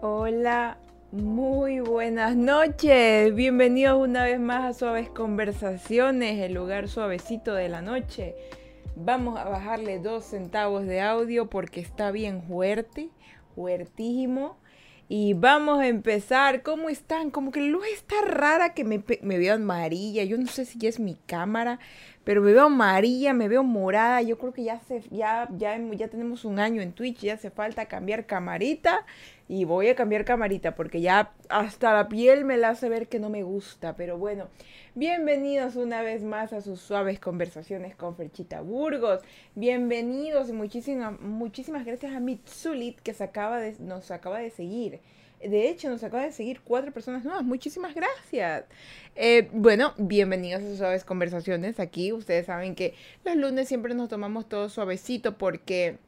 Hola, muy buenas noches. Bienvenidos una vez más a Suaves Conversaciones, el lugar suavecito de la noche. Vamos a bajarle dos centavos de audio porque está bien fuerte, fuertísimo. Y vamos a empezar. ¿Cómo están? Como que la luz está rara que me, veo amarilla. Yo no sé si ya es mi cámara, pero me veo amarilla, me veo morada. Yo creo que ya, ya, ya tenemos un año en Twitch. Ya hace falta cambiar camarita. Y voy a cambiar camarita porque ya hasta la piel me la hace ver que no me gusta. Pero bueno, bienvenidos una vez más a sus suaves conversaciones con Ferchita Burgos. Bienvenidos y muchísimas, muchísimas gracias a Mitsulit que nos acaba de seguir. De hecho, nos acaba de seguir cuatro personas nuevas. Muchísimas gracias. Eh, bueno, bienvenidos a sus suaves conversaciones. Aquí ustedes saben que los lunes siempre nos tomamos todo suavecito porque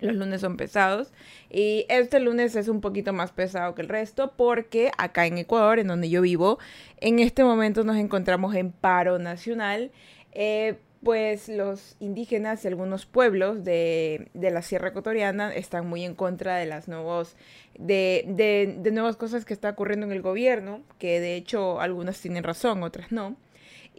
los lunes son pesados y este lunes es un poquito más pesado que el resto porque acá en Ecuador, en donde yo vivo, en este momento nos encontramos en paro nacional. Eh, pues los indígenas y algunos pueblos de, de, la Sierra Ecuatoriana están muy en contra de las nuevos, de, de, de nuevas cosas que está ocurriendo en el gobierno, que de hecho algunas tienen razón, otras no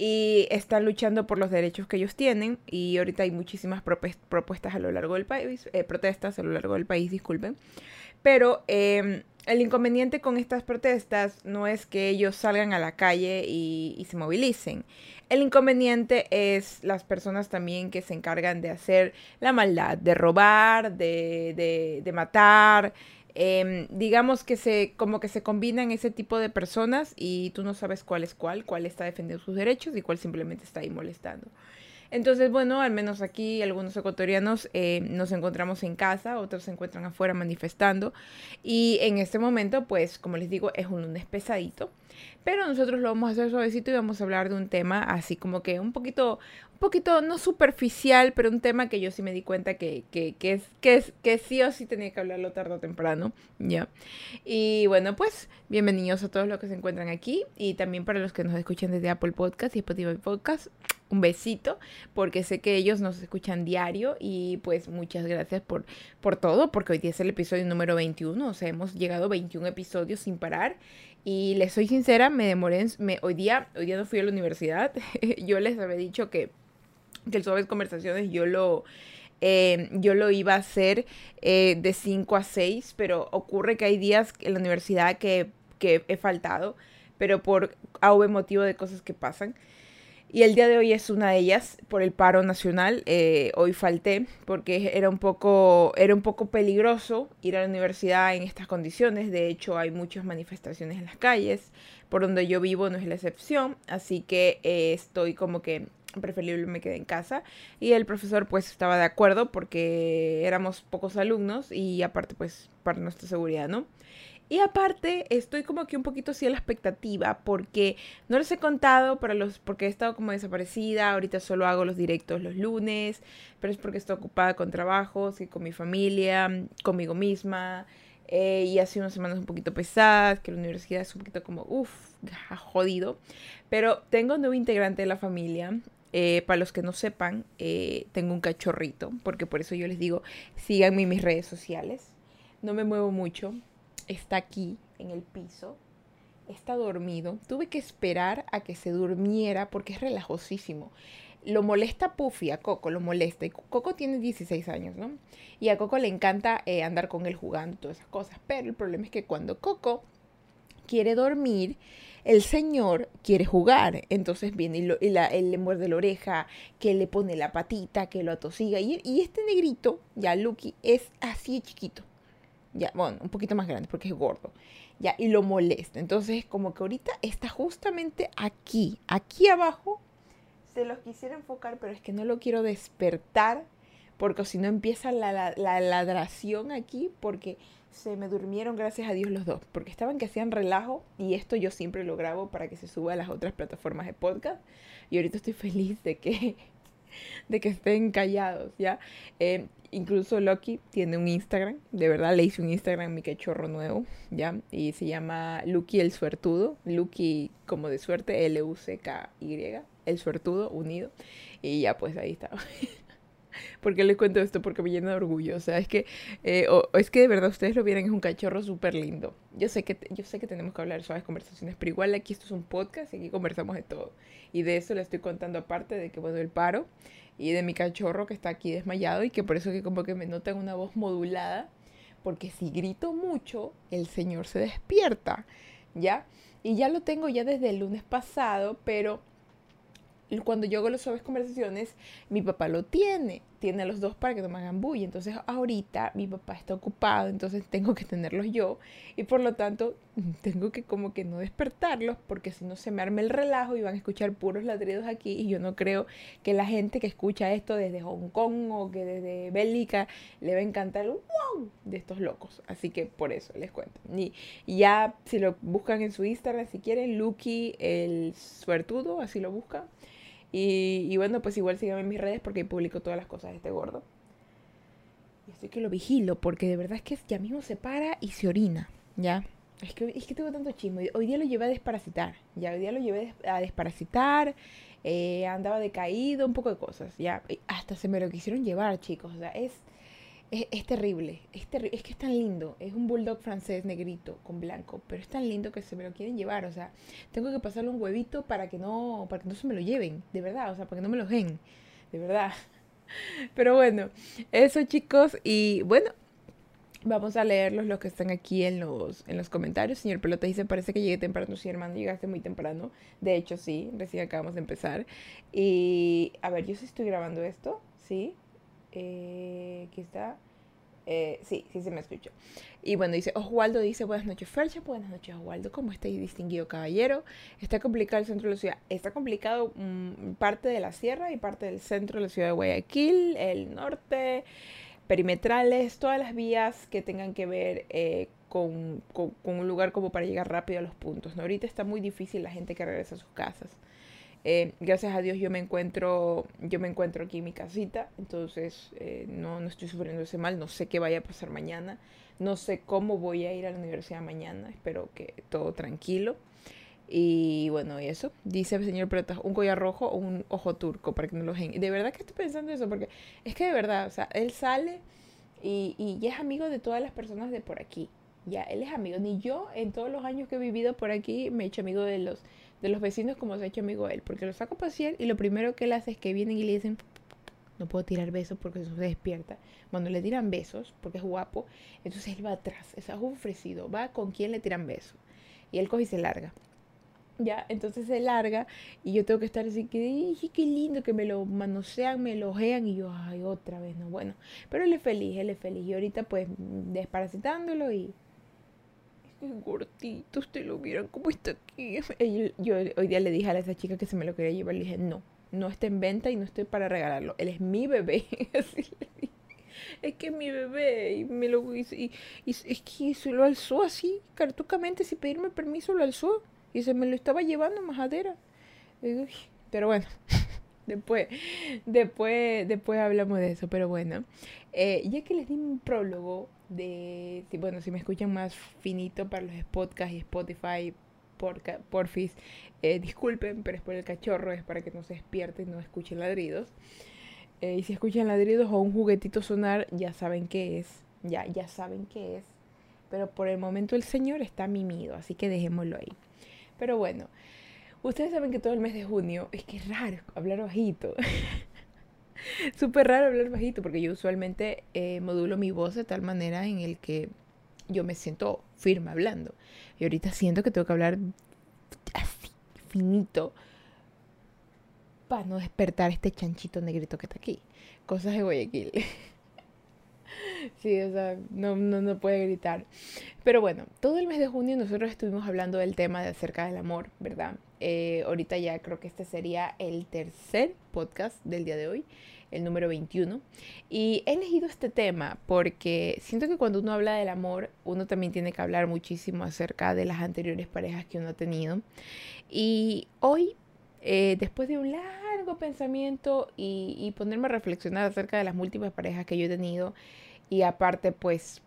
y están luchando por los derechos que ellos tienen y ahorita hay muchísimas propuestas a lo largo del país, eh, protestas a lo largo del país, disculpen. Pero eh, el inconveniente con estas protestas no es que ellos salgan a la calle y, se movilicen. El inconveniente es las personas también que se encargan de hacer la maldad, de robar, de, de matar, eh, digamos que se, como que se combinan ese tipo de personas y tú no sabes cuál es cuál, cuál está defendiendo sus derechos y cuál simplemente está ahí molestando. Entonces, bueno, al menos aquí algunos ecuatorianos eh, nos encontramos en casa, otros se encuentran afuera manifestando. Y en este momento, pues, como les digo, es un lunes pesadito. Pero nosotros lo vamos a hacer suavecito y vamos a hablar de un tema así como que un poquito, poquito no superficial, pero un tema que yo sí me di cuenta que, que, que es, que, es, que sí o sí tenía que hablarlo tarde o temprano, ¿ya? Y bueno, pues bienvenidos a todos los que se encuentran aquí y también para los que nos escuchan desde Apple Podcast y Spotify Podcast, un besito, porque sé que ellos nos escuchan diario y pues muchas gracias por, por todo, porque hoy día es el episodio número 21, o sea, hemos llegado a 21 episodios sin parar y les soy sincera, me demoré, me, hoy, día, hoy día no fui a la universidad. yo les había dicho que, que el Suaves Conversaciones yo lo, eh, yo lo iba a hacer eh, de 5 a 6, pero ocurre que hay días en la universidad que, que he faltado, pero por AV motivo de cosas que pasan. Y el día de hoy es una de ellas por el paro nacional. Eh, hoy falté porque era un, poco, era un poco peligroso ir a la universidad en estas condiciones. De hecho, hay muchas manifestaciones en las calles. Por donde yo vivo no es la excepción. Así que estoy como que preferible me quedé en casa. Y el profesor pues estaba de acuerdo porque éramos pocos alumnos y aparte pues para nuestra seguridad, ¿no? Y aparte, estoy como que un poquito así a la expectativa, porque no les he contado para los, porque he estado como desaparecida, ahorita solo hago los directos los lunes, pero es porque estoy ocupada con trabajos y con mi familia, conmigo misma, eh, y hace unas semanas un poquito pesadas, que la universidad es un poquito como, uff, jodido. Pero tengo un nuevo integrante de la familia, eh, para los que no sepan, eh, tengo un cachorrito, porque por eso yo les digo, síganme en mis redes sociales. No me muevo mucho, está aquí en el piso, está dormido. Tuve que esperar a que se durmiera porque es relajosísimo. Lo molesta Puffy, a Coco lo molesta. Y Coco tiene 16 años, ¿no? Y a Coco le encanta eh, andar con él jugando, todas esas cosas. Pero el problema es que cuando Coco quiere dormir, el señor quiere jugar. Entonces viene y, lo, él le muerde la oreja, que le pone la patita, que lo atosiga. Y, este negrito, ya Lucky, es así chiquito ya, bueno, un poquito más grande porque es gordo, ya, y lo molesta. Entonces, como que ahorita está justamente aquí, aquí abajo. Se los quisiera enfocar, pero es que no lo quiero despertar, porque si no empieza la, ladración aquí, porque se me durmieron, gracias a Dios, los dos, porque estaban que hacían relajo, y esto yo siempre lo grabo para que se suba a las otras plataformas de podcast, y ahorita estoy feliz de que de que estén callados, ¿ya? Eh, incluso Loki tiene un Instagram, de verdad le hice un Instagram mi cachorro nuevo, ¿ya? Y se llama Lucky el Suertudo, Lucky como de suerte, L-U-C-K-Y, el Suertudo unido, y ya pues ahí está. porque les cuento esto? Porque me llena de orgullo. O sea, es que, eh, es que de verdad ustedes lo vieran, es un cachorro súper lindo. Yo sé, que, yo sé que tenemos que hablar de suaves conversaciones, pero igual aquí esto es un podcast y aquí conversamos de todo. Y de eso le estoy contando aparte de que, bueno, el paro y de mi cachorro que está aquí desmayado y que por eso que como que me notan una voz modulada. Porque si grito mucho, el señor se despierta, ¿ya? Y ya lo tengo ya desde el lunes pasado, pero cuando yo hago las suaves conversaciones, mi papá lo tiene, tiene a los dos para que no me hagan bulla. Entonces ahorita mi papá está ocupado, entonces tengo que tenerlos yo y por lo tanto tengo que como que no despertarlos porque si no se me arma el relajo y van a escuchar puros ladridos aquí y yo no creo que la gente que escucha esto desde Hong Kong o que desde Bélgica le va a encantar el wow de estos locos. Así que por eso les cuento. Y, ya si lo buscan en su Instagram si quieren, Lucky el suertudo, así lo buscan y, bueno, pues igual síganme en mis redes porque publico todas las cosas de este gordo. Y estoy que lo vigilo porque de verdad es que ya mismo se para y se orina, ¿ya? Es que, es que tengo tanto chisme. Hoy día lo llevé a desparasitar, ya. Hoy día lo llevé a desparasitar. Eh, andaba decaído, un poco de cosas, ya. Hasta se me lo quisieron llevar, chicos. O sea, es es, terrible, es, es que es tan lindo. Es un bulldog francés negrito con blanco, pero es tan lindo que se me lo quieren llevar. O sea, tengo que pasarle un huevito para que no, para que no se me lo lleven, de verdad, o sea, para que no me lo den, de verdad. Pero bueno, eso chicos, y bueno, Vamos a leerlos los que están aquí en los, en los comentarios. Señor Pelota dice, parece que llegué temprano. Sí, hermano, llegaste muy temprano. De hecho, sí, recién acabamos de empezar. Y, a ver, yo sí estoy grabando esto, ¿sí? Eh, aquí está. Eh, sí, sí se me escucha. Y bueno, dice, Oswaldo dice, buenas noches, Fercha, buenas noches, Oswaldo, ¿cómo estáis, distinguido caballero? Está complicado el centro de la ciudad. Está complicado mm, parte de la sierra y parte del centro de la ciudad de Guayaquil, el norte, perimetrales, todas las vías que tengan que ver eh, con, con, un lugar como para llegar rápido a los puntos. ¿no? Ahorita está muy difícil la gente que regresa a sus casas. Eh, gracias a Dios yo me encuentro, yo me encuentro aquí en mi casita, entonces eh, no, no estoy sufriendo ese mal, no sé qué vaya a pasar mañana, no sé cómo voy a ir a la universidad mañana, espero que todo tranquilo. Y bueno, y eso, dice el señor Pretas, un collar rojo o un ojo turco para que no lo gen. De verdad que estoy pensando eso, porque es que de verdad, o sea, él sale y, y es amigo de todas las personas de por aquí. Ya, él es amigo. Ni yo, en todos los años que he vivido por aquí, me he hecho amigo de los de los vecinos como se ha hecho amigo él, porque lo saco a pasear y lo primero que él hace es que vienen y le dicen, no puedo tirar besos porque eso se despierta. Cuando le tiran besos, porque es guapo, entonces él va atrás, es ofrecido, va con quien le tiran besos. Y él coge y se larga. Ya, entonces se larga y yo tengo que estar así que, qué lindo que me lo manosean, me lo ojean y yo, ay, otra vez, no, bueno. Pero él es feliz, él es feliz. Y ahorita pues desparasitándolo y gordito, ustedes lo vieron cómo está aquí. Yo, hoy día le dije a esa chica que se me lo quería llevar, le dije, no, no está en venta y no estoy para regalarlo. Él es mi bebé. Es que es mi bebé y me lo y, y, es que se lo alzó así, cartucamente, sin pedirme permiso, lo alzó y se me lo estaba llevando majadera. Pero bueno, después, después, después hablamos de eso. Pero bueno, eh, ya que les di un prólogo de, bueno, si me escuchan más finito para los podcasts y Spotify, por, porfis, eh, disculpen, pero es por el cachorro, es para que no se despierten y no escuchen ladridos. Eh, y si escuchan ladridos o un juguetito sonar, ya saben qué es, ya, ya saben qué es. Pero por el momento el señor está mimido, así que dejémoslo ahí. Pero bueno, ustedes saben que todo el mes de junio, es que es raro hablar bajito. Súper raro hablar bajito porque yo usualmente eh, modulo mi voz de tal manera en el que yo me siento firme hablando. Y ahorita siento que tengo que hablar así, finito, para no despertar este chanchito negrito que está aquí. Cosas de Guayaquil. sí, o sea, no, no, no puede gritar. Pero bueno, todo el mes de junio nosotros estuvimos hablando del tema de acerca del amor, ¿verdad? Eh, ahorita ya creo que este sería el tercer podcast del día de hoy, el número 21. Y he elegido este tema porque siento que cuando uno habla del amor, uno también tiene que hablar muchísimo acerca de las anteriores parejas que uno ha tenido. Y hoy, eh, después de un largo pensamiento y, y ponerme a reflexionar acerca de las múltiples parejas que yo he tenido, y aparte pues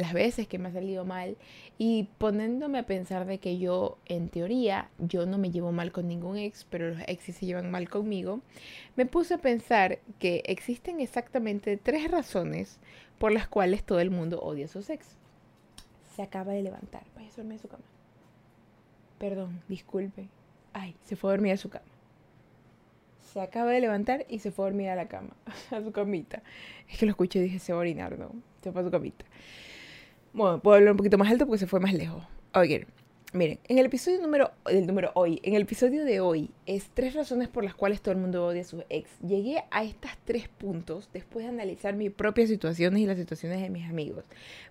las veces que me ha salido mal y poniéndome a pensar de que yo, en teoría, yo no me llevo mal con ningún ex, pero los exes se llevan mal conmigo, me puse a pensar que existen exactamente tres razones por las cuales todo el mundo odia a sus ex. Se acaba de levantar, vaya a dormir a su cama. Perdón, disculpe. Ay, se fue a dormir a su cama. Se acaba de levantar y se fue a dormir a la cama, a su camita. Es que lo escuché y dije, se va a orinar, no, se fue a su camita. Bueno, puedo hablar un poquito más alto porque se fue más lejos. Oigan, Miren, en el episodio número, del número hoy, en el episodio de hoy, es tres razones por las cuales todo el mundo odia a sus ex. Llegué a estos tres puntos después de analizar mis propias situaciones y las situaciones de mis amigos.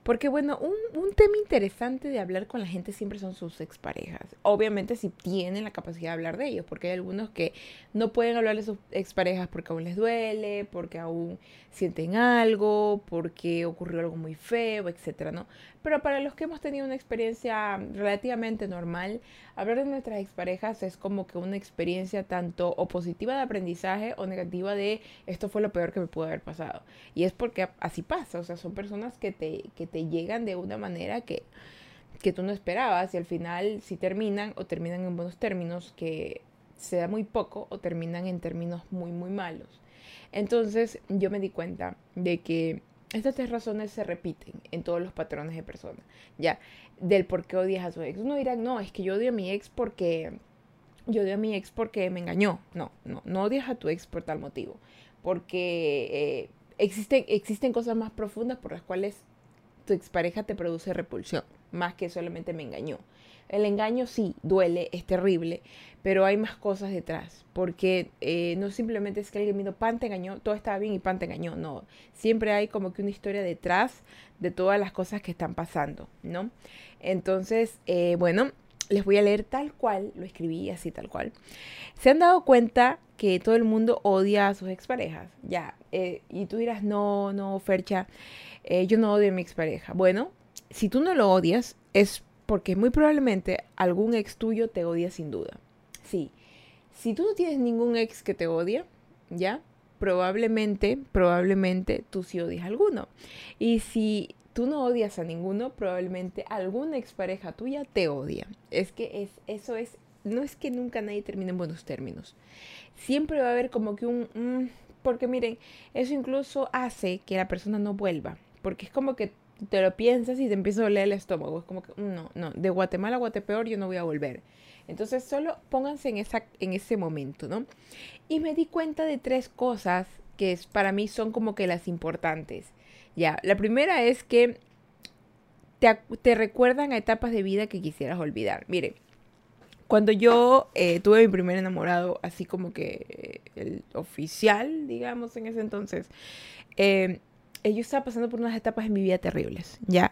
Porque bueno, un, un tema interesante de hablar con la gente siempre son sus exparejas. Obviamente si tienen la capacidad de hablar de ellos, porque hay algunos que no pueden hablar de sus exparejas porque aún les duele, porque aún sienten algo, porque ocurrió algo muy feo, etcétera, ¿no? Pero para los que hemos tenido una experiencia relativamente normal, hablar de nuestras exparejas es como que una experiencia tanto o positiva de aprendizaje o negativa de esto fue lo peor que me pudo haber pasado. Y es porque así pasa, o sea, son personas que te, que te llegan de una manera que, que tú no esperabas y al final si terminan o terminan en buenos términos, que se da muy poco o terminan en términos muy, muy malos. Entonces yo me di cuenta de que estas tres razones se repiten en todos los patrones de personas. Ya, del por qué odias a su ex. Uno dirá, no, es que yo odio a mi ex porque. Yo odio a mi ex porque me engañó. No, no, no odias a tu ex por tal motivo. Porque eh, existen, existen cosas más profundas por las cuales tu expareja te produce repulsión, más que solamente me engañó. El engaño sí, duele, es terrible, pero hay más cosas detrás, porque eh, no simplemente es que alguien vino, pan te engañó, todo estaba bien y pan te engañó, no, siempre hay como que una historia detrás de todas las cosas que están pasando, ¿no? Entonces, eh, bueno, les voy a leer tal cual, lo escribí así tal cual. ¿Se han dado cuenta que todo el mundo odia a sus exparejas? Ya, eh, y tú dirás, no, no, Fercha, yo no odio a mi expareja. Bueno, si tú no lo odias, es porque muy probablemente algún ex tuyo te odia sin duda. Sí, si tú no tienes ningún ex que te odia, ¿ya? Probablemente, probablemente tú sí odias a alguno. Y si tú no odias a ninguno, probablemente alguna expareja tuya te odia. Es que es, eso es, no es que nunca nadie termine en buenos términos. Siempre va a haber como que un, mm, porque miren, eso incluso hace que la persona no vuelva. Porque es como que te lo piensas y te empieza a doler el estómago. Es como que, mm, no, no, de Guatemala a Guatepeor yo no voy a volver. Entonces solo pónganse en, esa, en ese momento, ¿no? Y me di cuenta de tres cosas que es, para mí son como que las importantes. Ya, la primera es que te, te recuerdan a etapas de vida que quisieras olvidar. Mire, cuando yo eh, tuve mi primer enamorado, así como que eh, el oficial, digamos, en ese entonces, eh, eh, yo estaba pasando por unas etapas en mi vida terribles, ¿ya?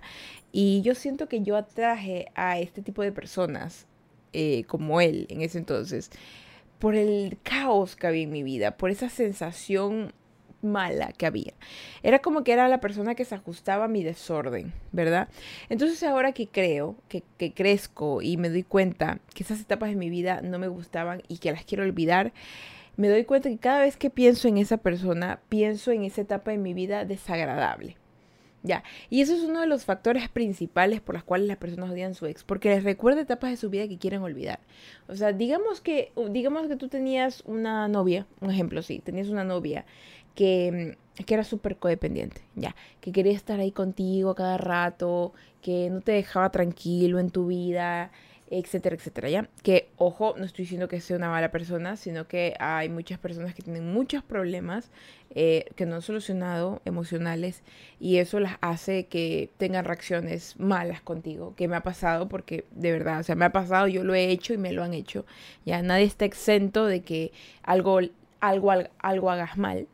Y yo siento que yo atraje a este tipo de personas eh, como él en ese entonces por el caos que había en mi vida, por esa sensación mala que había. Era como que era la persona que se ajustaba a mi desorden, ¿verdad? Entonces ahora que creo, que, que crezco y me doy cuenta que esas etapas de mi vida no me gustaban y que las quiero olvidar, me doy cuenta que cada vez que pienso en esa persona, pienso en esa etapa de mi vida desagradable. Ya, y eso es uno de los factores principales por los cuales las personas odian a su ex, porque les recuerda etapas de su vida que quieren olvidar. O sea, digamos que, digamos que tú tenías una novia, un ejemplo, sí, tenías una novia que, que era súper codependiente, ya, que quería estar ahí contigo cada rato, que no te dejaba tranquilo en tu vida, etcétera, etcétera, ¿ya? Que, ojo, no estoy diciendo que sea una mala persona, sino que hay muchas personas que tienen muchos problemas eh, que no han solucionado emocionales y eso las hace que tengan reacciones malas contigo, que me ha pasado porque de verdad, o sea, me ha pasado, yo lo he hecho y me lo han hecho, ya nadie está exento de que algo, algo, algo hagas mal.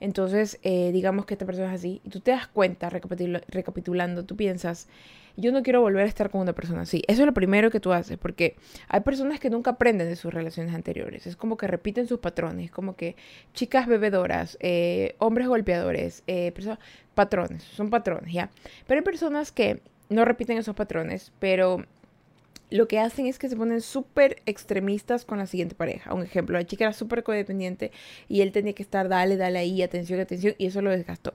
Entonces, eh, digamos que esta persona es así y tú te das cuenta, recapitulando, tú piensas, yo no quiero volver a estar con una persona así. Eso es lo primero que tú haces, porque hay personas que nunca aprenden de sus relaciones anteriores. Es como que repiten sus patrones, como que chicas bebedoras, eh, hombres golpeadores, eh, patrones, son patrones, ¿ya? Pero hay personas que no repiten esos patrones, pero lo que hacen es que se ponen súper extremistas con la siguiente pareja. Un ejemplo, la chica era súper codependiente y él tenía que estar, dale, dale ahí, atención, atención, y eso lo desgastó.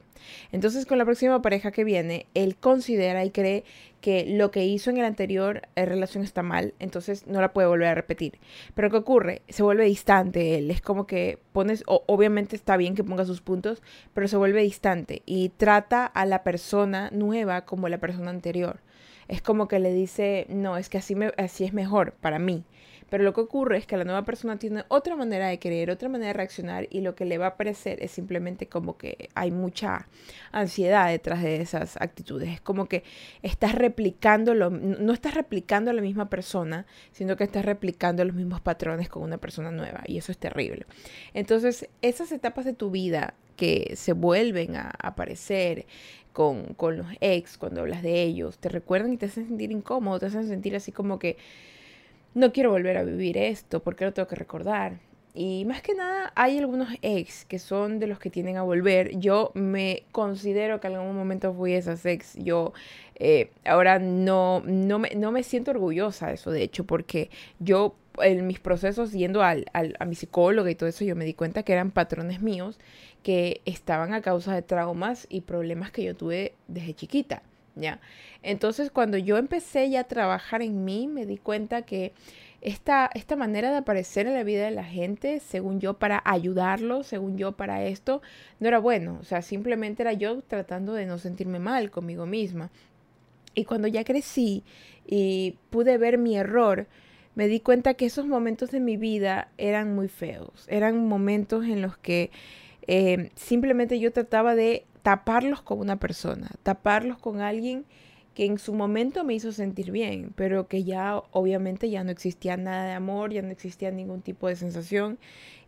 Entonces, con la próxima pareja que viene, él considera y cree que lo que hizo en el anterior eh, relación está mal, entonces no la puede volver a repetir. Pero ¿qué ocurre? Se vuelve distante él, es como que pones, obviamente está bien que ponga sus puntos, pero se vuelve distante y trata a la persona nueva como la persona anterior es como que le dice, no, es que así, me, así es mejor para mí. Pero lo que ocurre es que la nueva persona tiene otra manera de creer, otra manera de reaccionar y lo que le va a parecer es simplemente como que hay mucha ansiedad detrás de esas actitudes. Es como que estás replicando, lo, no estás replicando a la misma persona, sino que estás replicando los mismos patrones con una persona nueva y eso es terrible. Entonces, esas etapas de tu vida que se vuelven a aparecer, con, con los ex, cuando hablas de ellos, te recuerdan y te hacen sentir incómodo, te hacen sentir así como que no quiero volver a vivir esto, porque lo tengo que recordar. Y más que nada, hay algunos ex que son de los que tienden a volver. Yo me considero que en algún momento fui esas ex. Yo eh, ahora no, no, me, no me siento orgullosa de eso, de hecho, porque yo en mis procesos yendo al, al, a mi psicóloga y todo eso, yo me di cuenta que eran patrones míos que estaban a causa de traumas y problemas que yo tuve desde chiquita, ¿ya? Entonces, cuando yo empecé ya a trabajar en mí, me di cuenta que esta, esta manera de aparecer en la vida de la gente, según yo, para ayudarlos, según yo, para esto, no era bueno. O sea, simplemente era yo tratando de no sentirme mal conmigo misma. Y cuando ya crecí y pude ver mi error, me di cuenta que esos momentos de mi vida eran muy feos. Eran momentos en los que eh, simplemente yo trataba de taparlos con una persona, taparlos con alguien que en su momento me hizo sentir bien, pero que ya obviamente ya no existía nada de amor, ya no existía ningún tipo de sensación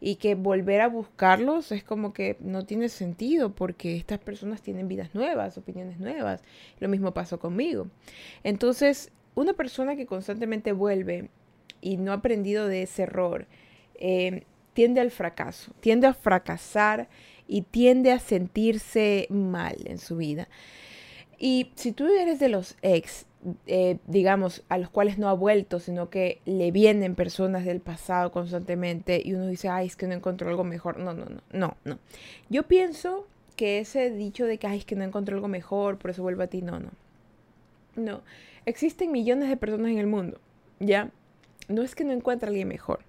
y que volver a buscarlos es como que no tiene sentido porque estas personas tienen vidas nuevas, opiniones nuevas. Lo mismo pasó conmigo. Entonces, una persona que constantemente vuelve y no ha aprendido de ese error, eh, tiende al fracaso, tiende a fracasar y tiende a sentirse mal en su vida. Y si tú eres de los ex, eh, digamos, a los cuales no ha vuelto, sino que le vienen personas del pasado constantemente y uno dice, ay, es que no encontró algo mejor. No, no, no, no, no. Yo pienso que ese dicho de que, ay, es que no encontró algo mejor, por eso vuelve a ti, no, no. No, existen millones de personas en el mundo, ¿ya? No es que no encuentre a alguien mejor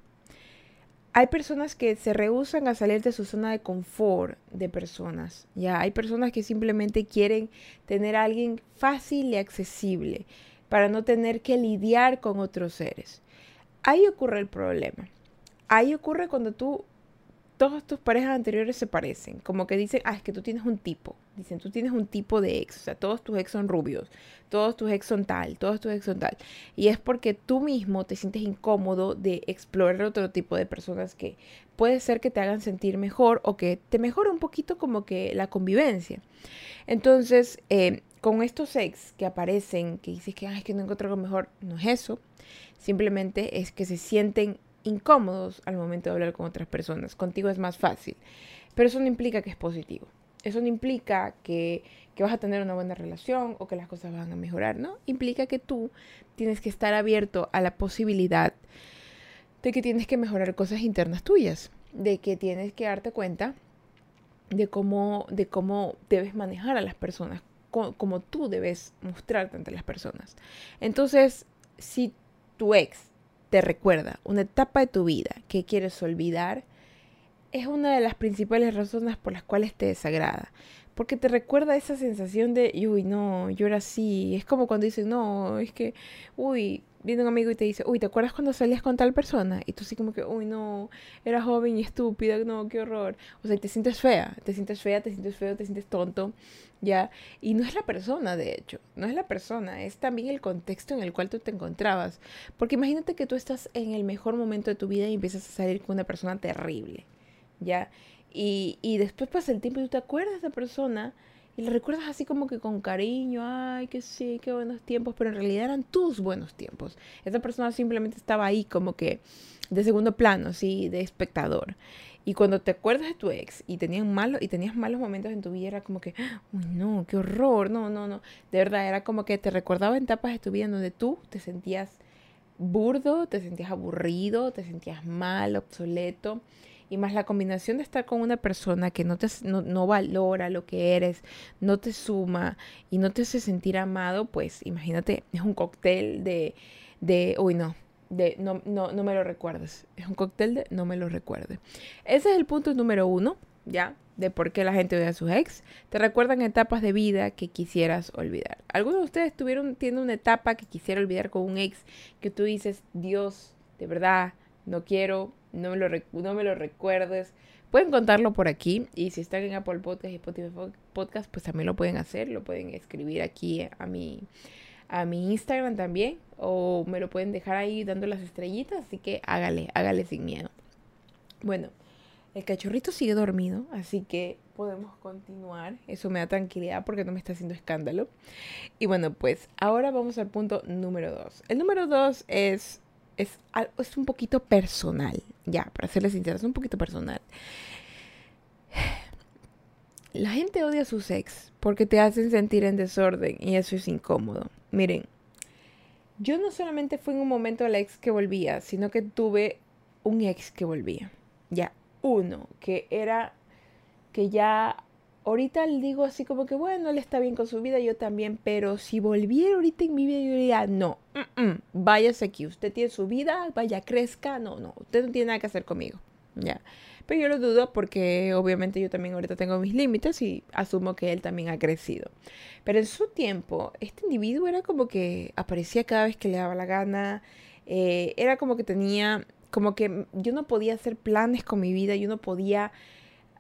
hay personas que se rehusan a salir de su zona de confort de personas. Ya hay personas que simplemente quieren tener a alguien fácil y accesible para no tener que lidiar con otros seres. Ahí ocurre el problema. Ahí ocurre cuando tú todas tus parejas anteriores se parecen. Como que dicen, ah, es que tú tienes un tipo. Dicen, tú tienes un tipo de ex. O sea, todos tus ex son rubios. Todos tus ex son tal. Todos tus ex son tal. Y es porque tú mismo te sientes incómodo de explorar otro tipo de personas que puede ser que te hagan sentir mejor o que te mejore un poquito como que la convivencia. Entonces, eh, con estos ex que aparecen, que dices que, Ay, es que no encuentro algo mejor, no es eso. Simplemente es que se sienten incómodos al momento de hablar con otras personas. Contigo es más fácil. Pero eso no implica que es positivo. Eso no implica que, que, vas a tener una buena relación o que las cosas van a mejorar, ¿no? Implica que tú tienes que estar abierto a la posibilidad de que tienes que mejorar cosas internas tuyas, de que tienes que darte cuenta de cómo, de cómo debes manejar a las personas, cómo tú debes mostrarte ante las personas. Entonces, si tu ex te recuerda una etapa de tu vida que quieres olvidar, es una de las principales razones por las cuales te desagrada. Porque te recuerda esa sensación de, uy, no, yo era así. Es como cuando dicen, no, es que, uy, viene un amigo y te dice, uy, ¿te acuerdas cuando salías con tal persona? Y tú así como que, uy, no, era joven y estúpida, no, qué horror. O sea, te sientes fea, te sientes fea, te sientes feo, te sientes tonto, ¿ya? Y no es la persona, de hecho, no es la persona, es también el contexto en el cual tú te encontrabas. Porque imagínate que tú estás en el mejor momento de tu vida y empiezas a salir con una persona terrible, ¿ya? Y, y después pasa el tiempo y tú te acuerdas de esa persona y le recuerdas así como que con cariño, ay, que sí, qué buenos tiempos, pero en realidad eran tus buenos tiempos. Esa persona simplemente estaba ahí como que de segundo plano, sí, de espectador. Y cuando te acuerdas de tu ex y, tenían malos, y tenías malos momentos en tu vida, era como que, uy, no, qué horror, no, no, no. De verdad, era como que te recordaba etapas de tu vida en donde tú te sentías burdo, te sentías aburrido, te sentías mal, obsoleto. Y más la combinación de estar con una persona que no, te, no, valora lo que eres, no te suma y no te hace sentir amado, pues imagínate, es un cóctel de, de uy no, de no, no, no me lo recuerdes. Es un cóctel de no me lo recuerdes. Ese es el punto número uno, ¿ya? De por qué la gente odia a sus ex. Te recuerdan etapas de vida que quisieras olvidar. ¿Algunos de ustedes tuvieron, tienen una etapa que quisiera olvidar con un ex que tú dices, Dios, de verdad, no quiero, no me lo, no me lo recuerdes? Pueden contarlo por aquí y si están en Apple Podcast y Spotify Podcast, pues también lo pueden hacer, lo pueden escribir aquí a mi, a mi Instagram también o me lo pueden dejar ahí dando las estrellitas, así que hágale, hágale sin miedo. Bueno, el cachorrito sigue dormido, así que podemos continuar. Eso me da tranquilidad porque no me está haciendo escándalo. Y bueno, pues ahora vamos al punto número dos. El número dos es, es, es un poquito personal, ya, para serles sinceros, es un poquito personal. La gente odia a sus ex porque te hacen sentir en desorden y eso es incómodo. Miren, yo no solamente fui en un momento la ex que volvía, sino que tuve un ex que volvía. Ya, uno, que era que ya ahorita le digo así como que bueno, él está bien con su vida, yo también, pero si volviera ahorita en mi vida, yo diría, no, váyase aquí, usted tiene su vida, vaya, crezca, no, no, usted no tiene nada que hacer conmigo, ya. Pero yo lo dudo porque obviamente yo también ahorita tengo mis límites y asumo que él también ha crecido. Pero en su tiempo, este individuo era como que aparecía cada vez que le daba la gana, eh, era como que tenía, como que yo no podía hacer planes con mi vida, yo no podía...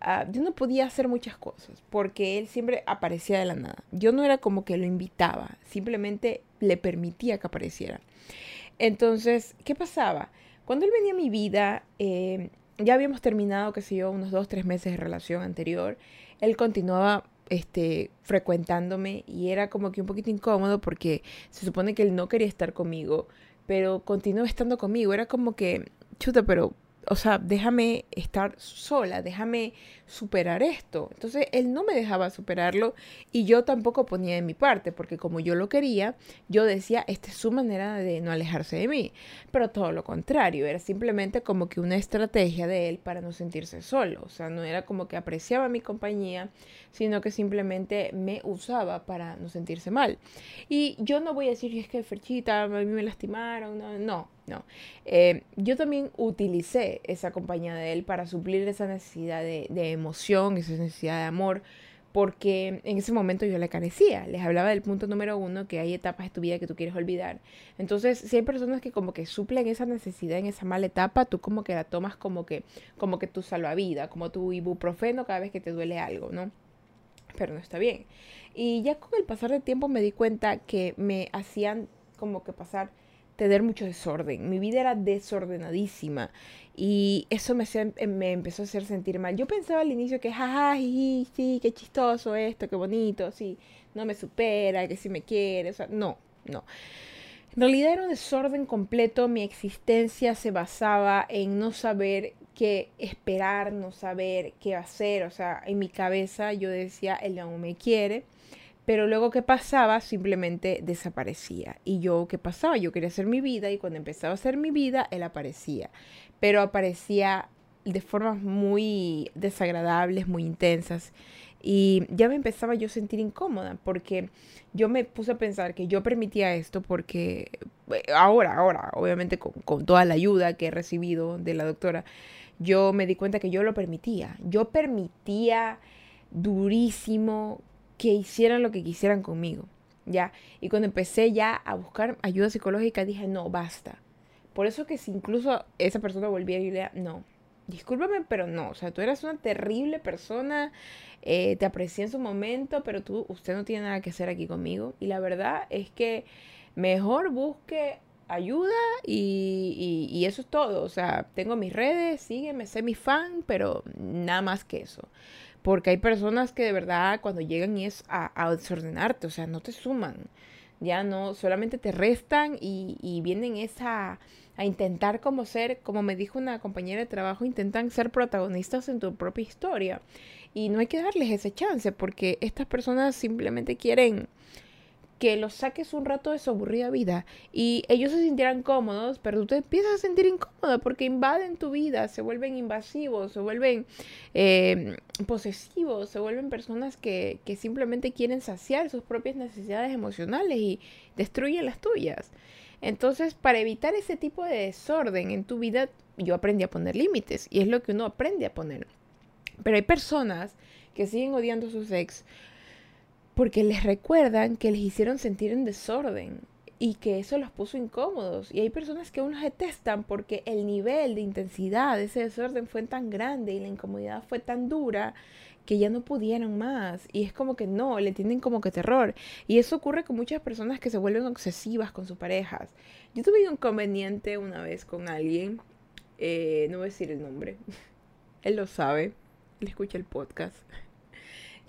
Ah, yo no podía hacer muchas cosas porque él siempre aparecía de la nada. Yo no era como que lo invitaba, simplemente le permitía que apareciera. Entonces, ¿qué pasaba? Cuando él venía a mi vida, eh, ya habíamos terminado, qué sé yo, unos dos, tres meses de relación anterior. Él continuaba este, frecuentándome y era como que un poquito incómodo porque se supone que él no quería estar conmigo, pero continuó estando conmigo. Era como que, chuta, pero o sea, déjame estar sola, déjame superar esto. Entonces él no me dejaba superarlo y yo tampoco ponía de mi parte, porque como yo lo quería, yo decía, esta es su manera de no alejarse de mí. Pero todo lo contrario, era simplemente como que una estrategia de él para no sentirse solo. O sea, no era como que apreciaba mi compañía, sino que simplemente me usaba para no sentirse mal. Y yo no voy a decir, es que Ferchita, a mí me lastimaron, no, no no. Eh, yo también utilicé esa compañía de él para suplir esa necesidad de, emoción, esa necesidad de amor, porque en ese momento yo le carecía. Les hablaba del punto número uno, que hay etapas de tu vida que tú quieres olvidar. Entonces, si hay personas que como que suplen esa necesidad en esa mala etapa, tú como que la tomas como que, como que tu salvavidas, como tu ibuprofeno cada vez que te duele algo, ¿no? Pero no está bien. Y ya con el pasar del tiempo me di cuenta que me hacían como que pasar tener mucho desorden. Mi vida era desordenadísima y eso me, me empezó a hacer sentir mal. Yo pensaba al inicio que, jaja, sí, qué chistoso esto, qué bonito, sí, no me supera, que sí me quiere, o sea, no, no. En realidad era un desorden completo, mi existencia se basaba en no saber qué esperar, no saber qué hacer, o sea, en mi cabeza yo decía, él no me quiere, pero luego, ¿qué pasaba? Simplemente desaparecía. Y yo, ¿qué pasaba? Yo quería hacer mi vida y cuando empezaba a hacer mi vida, él aparecía. Pero aparecía de formas muy desagradables, muy intensas. Y ya me empezaba yo a sentir incómoda porque yo me puse a pensar que yo permitía esto porque eh, ahora, ahora, obviamente con, con toda la ayuda que he recibido de la doctora, yo me di cuenta que yo lo permitía. Yo permitía durísimo que hicieran lo que quisieran conmigo, ¿ya? Y cuando empecé ya a buscar ayuda psicológica, dije, no, basta. Por eso que si incluso esa persona volviera y le no, discúlpame, pero no, o sea, tú eras una terrible persona, eh, te aprecié en su momento, pero tú, usted no tiene nada que hacer aquí conmigo. Y la verdad es que mejor busque ayuda y, y, eso es todo. O sea, tengo mis redes, sígueme, sé mi fan, pero nada más que eso. Porque hay personas que de verdad cuando llegan y es a, desordenarte, o sea, no te suman. Ya no, solamente te restan y, vienen esa a intentar como ser, como me dijo una compañera de trabajo, intentan ser protagonistas en tu propia historia. Y no hay que darles ese chance porque estas personas simplemente quieren que los saques un rato de su aburrida vida y ellos se sintieran cómodos, pero tú te empiezas a sentir incómoda porque invaden tu vida, se vuelven invasivos, se vuelven eh, posesivos, se vuelven personas que, que simplemente quieren saciar sus propias necesidades emocionales y destruyen las tuyas. Entonces, para evitar ese tipo de desorden en tu vida, yo aprendí a poner límites y es lo que uno aprende a poner. Pero hay personas que siguen odiando a sus ex porque les recuerdan que les hicieron sentir en desorden y que eso los puso incómodos. Y hay personas que uno detestan porque el nivel de intensidad de ese desorden fue tan grande y la incomodidad fue tan dura que ya no pudieron más. Y es como que no, le tienen como que terror. Y eso ocurre con muchas personas que se vuelven obsesivas con sus parejas. Yo tuve un inconveniente una vez con alguien, eh, no voy a decir el nombre, él lo sabe, él escucha el podcast.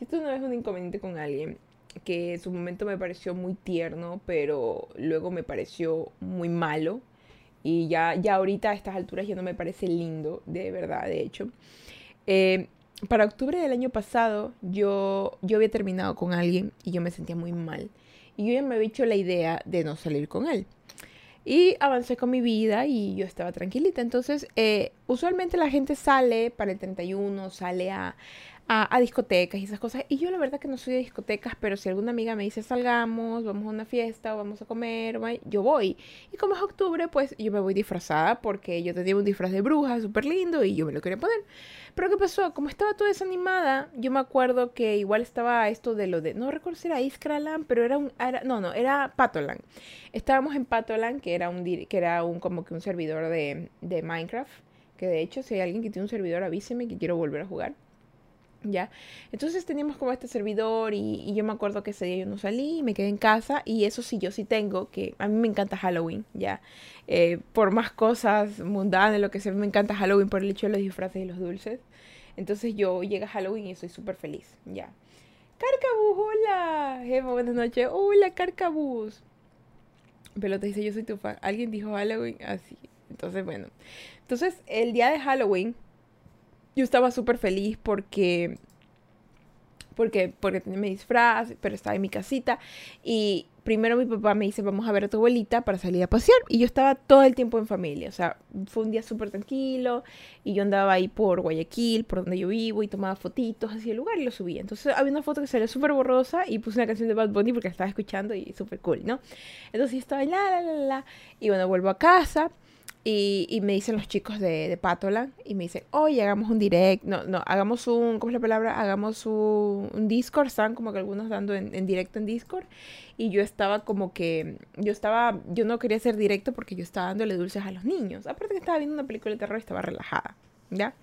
Tuve una vez un inconveniente con alguien que en su momento me pareció muy tierno, pero luego me pareció muy malo. Y ya, ya ahorita a estas alturas ya no me parece lindo, de verdad, de hecho. Eh, para octubre del año pasado yo, yo había terminado con alguien y yo me sentía muy mal. Y yo me había hecho la idea de no salir con él. Y avancé con mi vida y yo estaba tranquilita. Entonces, eh, usualmente la gente sale para el 31, sale a, a, discotecas y esas cosas. Y yo la verdad que no soy de discotecas, pero si alguna amiga me dice salgamos, vamos a una fiesta o vamos a comer, yo voy. Y como es octubre, pues yo me voy disfrazada porque yo tenía un disfraz de bruja súper lindo y yo me lo quería poner. Pero ¿qué pasó? Como estaba toda desanimada, yo me acuerdo que igual estaba esto de lo de, no recuerdo si era Iskraland, pero era un, era, no, no, era Patoland. Estábamos en Patoland, que era un, que era un como que un servidor de, de Minecraft. Que de hecho, si hay alguien que tiene un servidor, avíseme que quiero volver a jugar. ¿Ya? Entonces teníamos como este servidor y, yo me acuerdo que ese día yo no salí, me quedé en casa y eso sí, yo sí tengo, que a mí me encanta Halloween, ¿ya? Eh, por más cosas mundanas, lo que sea, me encanta Halloween por el hecho de los disfraces y los dulces. Entonces yo llega Halloween y soy súper feliz, ¿ya? Carcabus, hola. Gemma, buenas noches. Hola, Carcabus. Pelota dice, yo soy tu fan. Alguien dijo Halloween así. Entonces, bueno. Entonces, el día de Halloween yo estaba súper feliz porque, porque, porque tenía mi disfraz, pero estaba en mi casita. Y primero mi papá me dice, vamos a ver a tu abuelita para salir a pasear. Y yo estaba todo el tiempo en familia. O sea, fue un día súper tranquilo. Y yo andaba ahí por Guayaquil, por donde yo vivo, y tomaba fotitos hacia el lugar y lo subía. Entonces había una foto que salió súper borrosa y puse una canción de Bad Bunny porque la estaba escuchando y súper cool, ¿no? Entonces yo estaba la, la, la, la. Y bueno, vuelvo a casa. Y, me dicen los chicos de, de Patola y me dicen, oye, hagamos un direct, no, no, hagamos un, ¿cómo es la palabra? Hagamos un, un Discord, están como que algunos dando en, en, directo en Discord. Y yo estaba como que, yo estaba, yo no quería hacer directo porque yo estaba dándole dulces a los niños. Aparte que estaba viendo una película de terror y estaba relajada, ¿ya?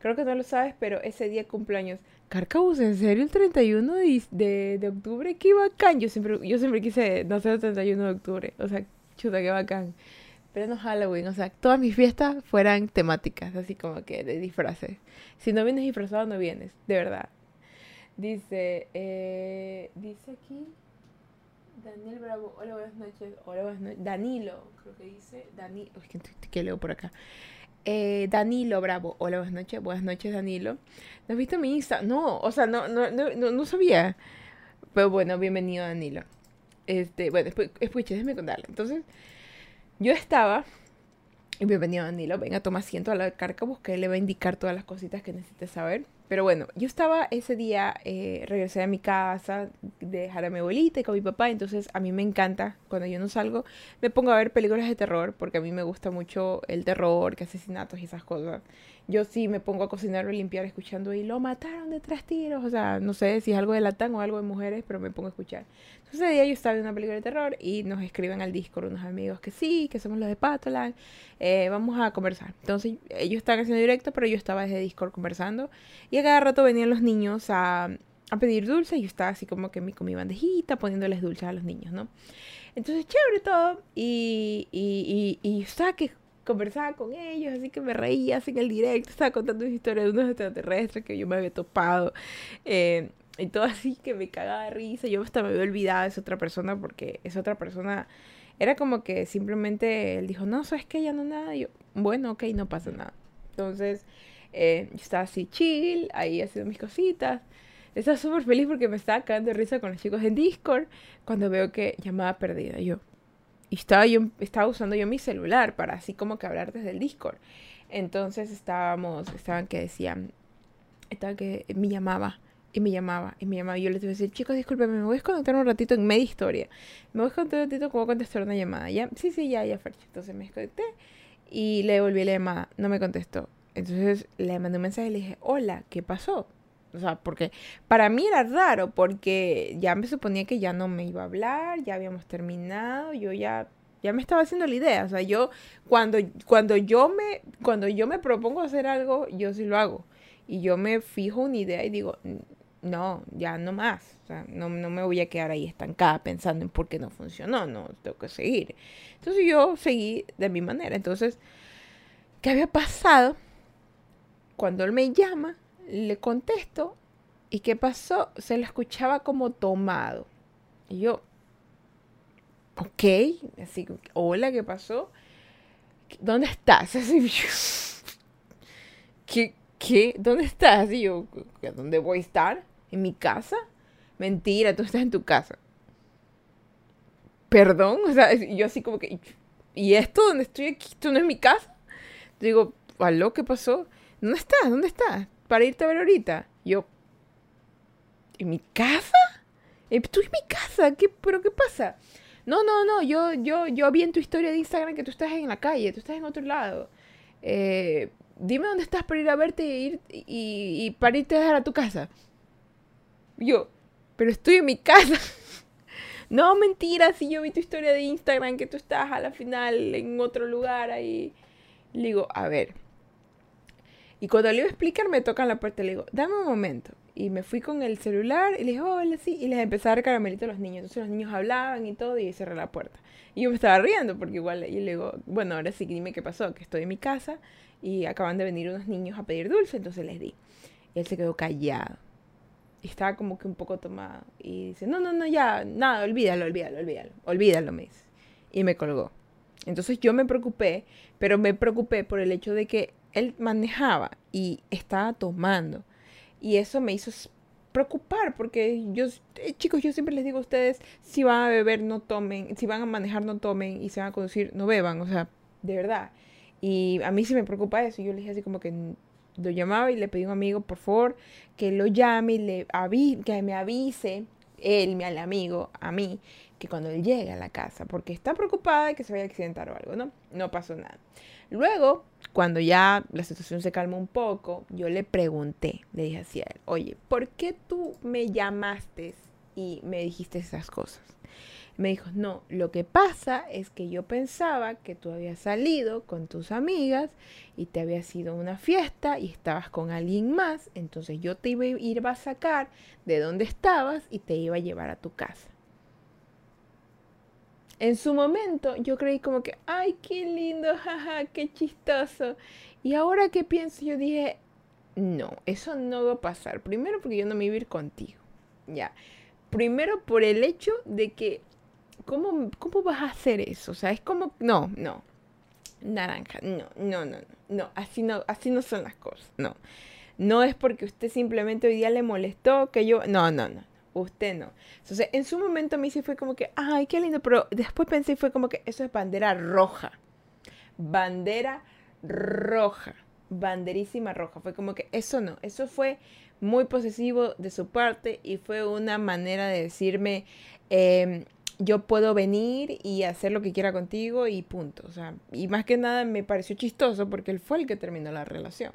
Creo que no lo sabes, pero ese día cumpleaños. Carcabus, ¿en serio el 31 de, de, de, octubre? ¡Qué bacán! Yo siempre, yo siempre quise no ser el 31 de octubre. O sea, chuta, qué bacán pero no Halloween, o sea, todas mis fiestas fueran temáticas, así como que de disfraces. Si no vienes disfrazado, no vienes, de verdad. Dice, eh, dice aquí, Daniel Bravo, hola, buenas noches, hola, buenas noches, Danilo, creo que dice, Danilo, es que, leo por acá. Eh, Danilo Bravo, hola, buenas noches, buenas noches, Danilo. ¿No has visto mi Insta? No, o sea, no, no, no, no, sabía. Pero bueno, bienvenido, Danilo. Este, bueno, después, escuché, déjeme contarle. Entonces, yo estaba, y bienvenido Danilo, venga, toma asiento a la carca, que él le va a indicar todas las cositas que necesites saber. Pero bueno, yo estaba ese día, eh, regresé a mi casa, dejar a mi abuelita y con mi papá, entonces a mí me encanta, cuando yo no salgo, me pongo a ver películas de terror, porque a mí me gusta mucho el terror, que asesinatos y esas cosas yo sí me pongo a cocinar o limpiar escuchando y lo mataron de tres tiros. O sea, no sé si es algo de latán o algo de mujeres, pero me pongo a escuchar. Entonces ese día yo estaba en una película de terror y nos escriben al Discord unos amigos que sí, que somos los de Patoland, eh, vamos a conversar. Entonces ellos estaban haciendo directo, pero yo estaba desde Discord conversando y a cada rato venían los niños a, a pedir dulces y yo estaba así como que con mi bandejita poniéndoles dulces a los niños, ¿no? Entonces, chévere todo. Y, y, y, y estaba que conversaba con ellos, así que me reía así en el directo, estaba contando una historia de unos extraterrestres que yo me había topado. Eh, y todo así que me cagaba de risa. Yo hasta me había olvidado de esa otra persona porque esa otra persona era como que simplemente él dijo, no, sabes que ya no nada. Y yo, bueno, ok, no pasa nada. Entonces, eh, estaba así chill, ahí haciendo mis cositas. estaba súper feliz porque me estaba cagando de risa con los chicos en Discord cuando veo que llamada perdida. Yo. Y estaba, yo, estaba usando yo mi celular para así como que hablar desde el Discord. Entonces estábamos, estaban que decían, estaba que me llamaba y me llamaba y me llamaba. Yo les iba a decir, chicos, discúlpenme, me voy a desconectar un ratito en media historia. Me voy a desconectar un ratito como contestar una llamada. ¿Ya? Sí, sí, ya, ya, Fercho. Entonces me desconecté y le devolví la llamada. No me contestó. Entonces le mandé un mensaje y le dije, hola, ¿qué pasó? O sea, porque para mí era raro, porque ya me suponía que ya no me iba a hablar, ya habíamos terminado, yo ya, ya me estaba haciendo la idea. O sea, yo, cuando, cuando, yo me, cuando yo me propongo hacer algo, yo sí lo hago. Y yo me fijo una idea y digo, no, ya no más. O sea, no, no me voy a quedar ahí estancada pensando en por qué no funcionó, no, tengo que seguir. Entonces yo seguí de mi manera. Entonces, ¿qué había pasado? Cuando él me llama, le contesto y ¿qué pasó? Se lo escuchaba como tomado. Y yo, ok, así, hola, ¿qué pasó? ¿Dónde estás? Así, ¿qué, qué? ¿Dónde estás? Y yo, ¿dónde voy a estar? ¿En mi casa? Mentira, tú estás en tu casa. Perdón, o sea, yo así como que, ¿y esto donde estoy aquí? ¿Esto no es mi casa? Digo, ¿aló? ¿Qué pasó? ¿Dónde estás? ¿Dónde estás? Para irte a ver ahorita. Yo, ¿en mi casa? Eh, ¿Tú en mi casa? ¿Qué, ¿Pero qué pasa? No, no, no, yo, yo, yo vi en tu historia de Instagram que tú estás en la calle, tú estás en otro lado. Eh, dime dónde estás para ir a verte y, ir, y, y para irte a dejar a tu casa. Yo, pero estoy en mi casa. no, mentira, si yo vi tu historia de Instagram que tú estás a la final en otro lugar ahí. Le digo, a ver. Y cuando le iba a explicar, me tocan la puerta. Le digo, dame un momento. Y me fui con el celular y le dije, hola, sí. Y les empecé a dar caramelito a los niños. Entonces los niños hablaban y todo y cerré la puerta. Y yo me estaba riendo porque igual, y le digo, bueno, ahora sí, dime qué pasó. Que estoy en mi casa y acaban de venir unos niños a pedir dulce. Entonces les di. Y él se quedó callado. Y estaba como que un poco tomado. Y dice, no, no, no, ya, nada, olvídalo, olvídalo, olvídalo. Olvídalo, me dice. Y me colgó. Entonces yo me preocupé, pero me preocupé por el hecho de que él manejaba y estaba tomando. Y eso me hizo preocupar porque yo, eh, chicos, yo siempre les digo a ustedes, si van a beber, no tomen, si van a manejar, no tomen, y se van a conducir, no beban, o sea, de verdad. Y a mí sí me preocupa eso. Yo le dije así como que lo llamaba y le pedí a un amigo, por favor, que lo llame y le que me avise, él, mi amigo, a mí, que cuando él llegue a la casa, porque está preocupada de que se vaya a accidentar o algo, ¿no? No pasó nada. Luego, cuando ya la situación se calmó un poco, yo le pregunté, le dije así a él, oye, ¿por qué tú me llamaste y me dijiste esas cosas? Me dijo, no, lo que pasa es que yo pensaba que tú habías salido con tus amigas y te había sido una fiesta y estabas con alguien más, entonces yo te iba a ir a sacar de donde estabas y te iba a llevar a tu casa. En su momento yo creí como que, ay, qué lindo, jaja, qué chistoso. Y ahora que pienso, yo dije, no, eso no va a pasar. Primero porque yo no me iba a ir contigo. Ya. Primero por el hecho de que ¿cómo, ¿cómo vas a hacer eso? O sea, es como, no, no, naranja, no, no, no, no, así no, así no son las cosas, no. No es porque usted simplemente hoy día le molestó que yo, no, no, no, usted no. Entonces, en su momento a mí sí fue como que, ay, qué lindo, pero después pensé y fue como que eso es bandera roja, bandera roja, banderísima roja, fue como que eso no, eso fue muy posesivo de su parte y fue una manera de decirme, eh, yo puedo venir y hacer lo que quiera contigo y punto. O sea, y más que nada me pareció chistoso porque él fue el que terminó la relación.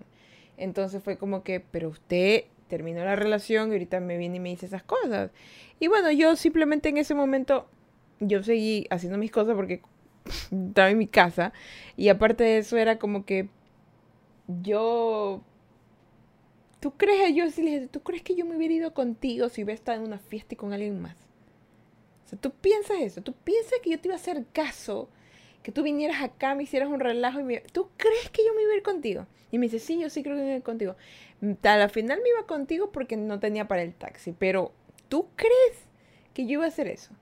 Entonces fue como que, pero usted terminó la relación y ahorita me viene y me dice esas cosas. Y bueno, yo simplemente en ese momento, yo seguí haciendo mis cosas porque estaba en mi casa. Y aparte de eso era como que yo... ¿Tú crees, yo sí le dije, ¿tú crees que yo me hubiera ido contigo si hubiera estado en una fiesta y con alguien más? O sea, tú piensas eso, tú piensas que yo te iba a hacer caso, que tú vinieras acá, me hicieras un relajo y me... ¿Tú crees que yo me iba a ir contigo? Y me dice, sí, yo sí creo que me iba a ir contigo. Mm, a la final me iba contigo porque no tenía para el taxi, pero ¿tú crees que yo iba a hacer eso?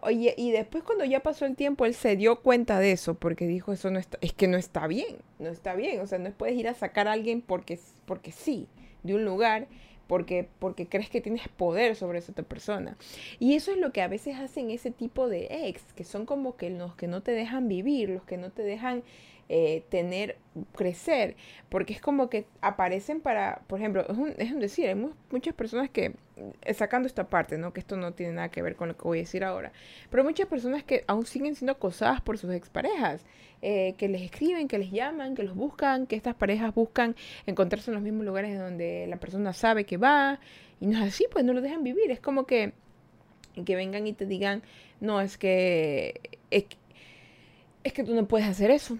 Oye, y después cuando ya pasó el tiempo, él se dio cuenta de eso, porque dijo, eso no está, es que no está bien, no está bien, o sea, no puedes ir a sacar a alguien porque, porque sí, de un lugar porque, porque crees que tienes poder sobre esa otra persona. Y eso es lo que a veces hacen ese tipo de ex, que son como que los que no te dejan vivir, los que no te dejan eh, tener, crecer, porque es como que aparecen para, por ejemplo, es un, es un decir, hay muchas personas que, eh, sacando esta parte, ¿no? Que esto no tiene nada que ver con lo que voy a decir ahora, pero muchas personas que aún siguen siendo acosadas por sus exparejas, eh, que les escriben, que les llaman, que los buscan, que estas parejas buscan encontrarse en los mismos lugares donde la persona sabe que va, y no es así, pues no lo dejan vivir, es como que, que vengan y te digan, no, es que, es, es que tú no puedes hacer eso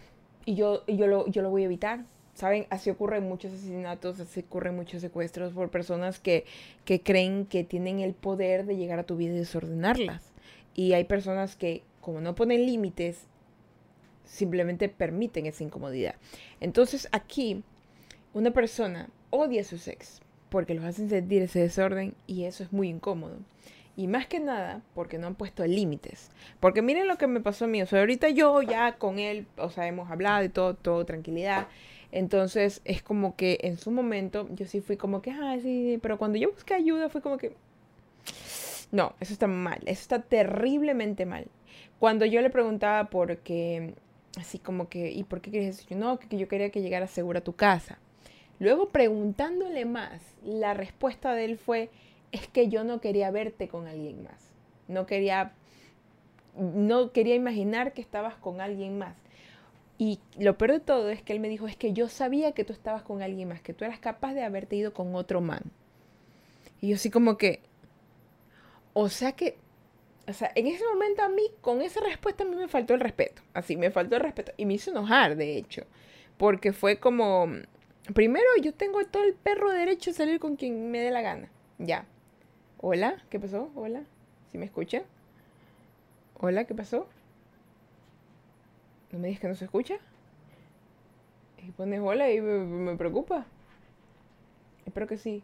y yo, yo, lo, yo lo voy a evitar. ¿Saben? Así ocurren muchos asesinatos, así ocurren muchos secuestros por personas que, que creen que tienen el poder de llegar a tu vida y desordenarlas. Y hay personas que, como no ponen límites, simplemente permiten esa incomodidad. Entonces aquí, una persona odia a su ex porque los hacen sentir ese desorden y eso es muy incómodo. Y más que nada, porque no han puesto límites. Porque miren lo que me pasó a mí. O sea, ahorita yo ya con él, o sea, hemos hablado y todo, todo tranquilidad. Entonces es como que en su momento yo sí fui como que, ah, sí, pero cuando yo busqué ayuda fue como que, no, eso está mal, eso está terriblemente mal. Cuando yo le preguntaba por qué, así como que, ¿y por qué quieres eso? Yo, no, que yo quería que llegara segura a tu casa. Luego preguntándole más, la respuesta de él fue, es que yo no quería verte con alguien más. No quería, no quería imaginar que estabas con alguien más. Y lo peor de todo es que él me dijo, es que yo sabía que tú estabas con alguien más, que tú eras capaz de haberte ido con otro man. Y yo así como que, o sea que, o sea, en ese momento a mí, con esa respuesta a mí me faltó el respeto. Así, me faltó el respeto. Y me hizo enojar, de hecho. Porque fue como, primero yo tengo todo el perro derecho a salir con quien me dé la gana. Ya. Hola, ¿qué pasó? Hola, ¿sí me escucha? Hola, ¿qué pasó? ¿No me dices que no se escucha? Y pones hola y me, preocupa. Espero que sí.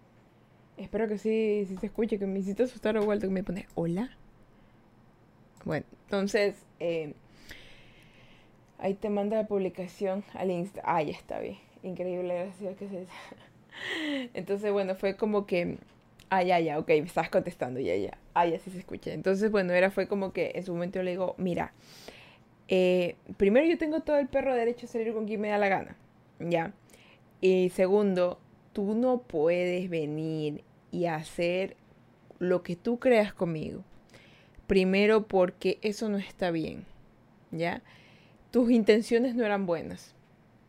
Espero que sí, sí se escuche, que me hiciste asustar o vuelto que me pones hola. Bueno, entonces, eh, ahí te manda la publicación al Insta. Ah, ya está bien. Increíble, gracias. Entonces, bueno, fue como que Ah, ya, ya, ok, me estás contestando, ya, ya. Ah, ya sí se escucha. Entonces, bueno, era fue como que en su momento yo le digo, mira, eh, primero yo tengo todo el perro derecho a salir con quien me da la gana, ¿ya? Y segundo, tú no puedes venir y hacer lo que tú creas conmigo. Primero porque eso no está bien, ¿ya? Tus intenciones no eran buenas.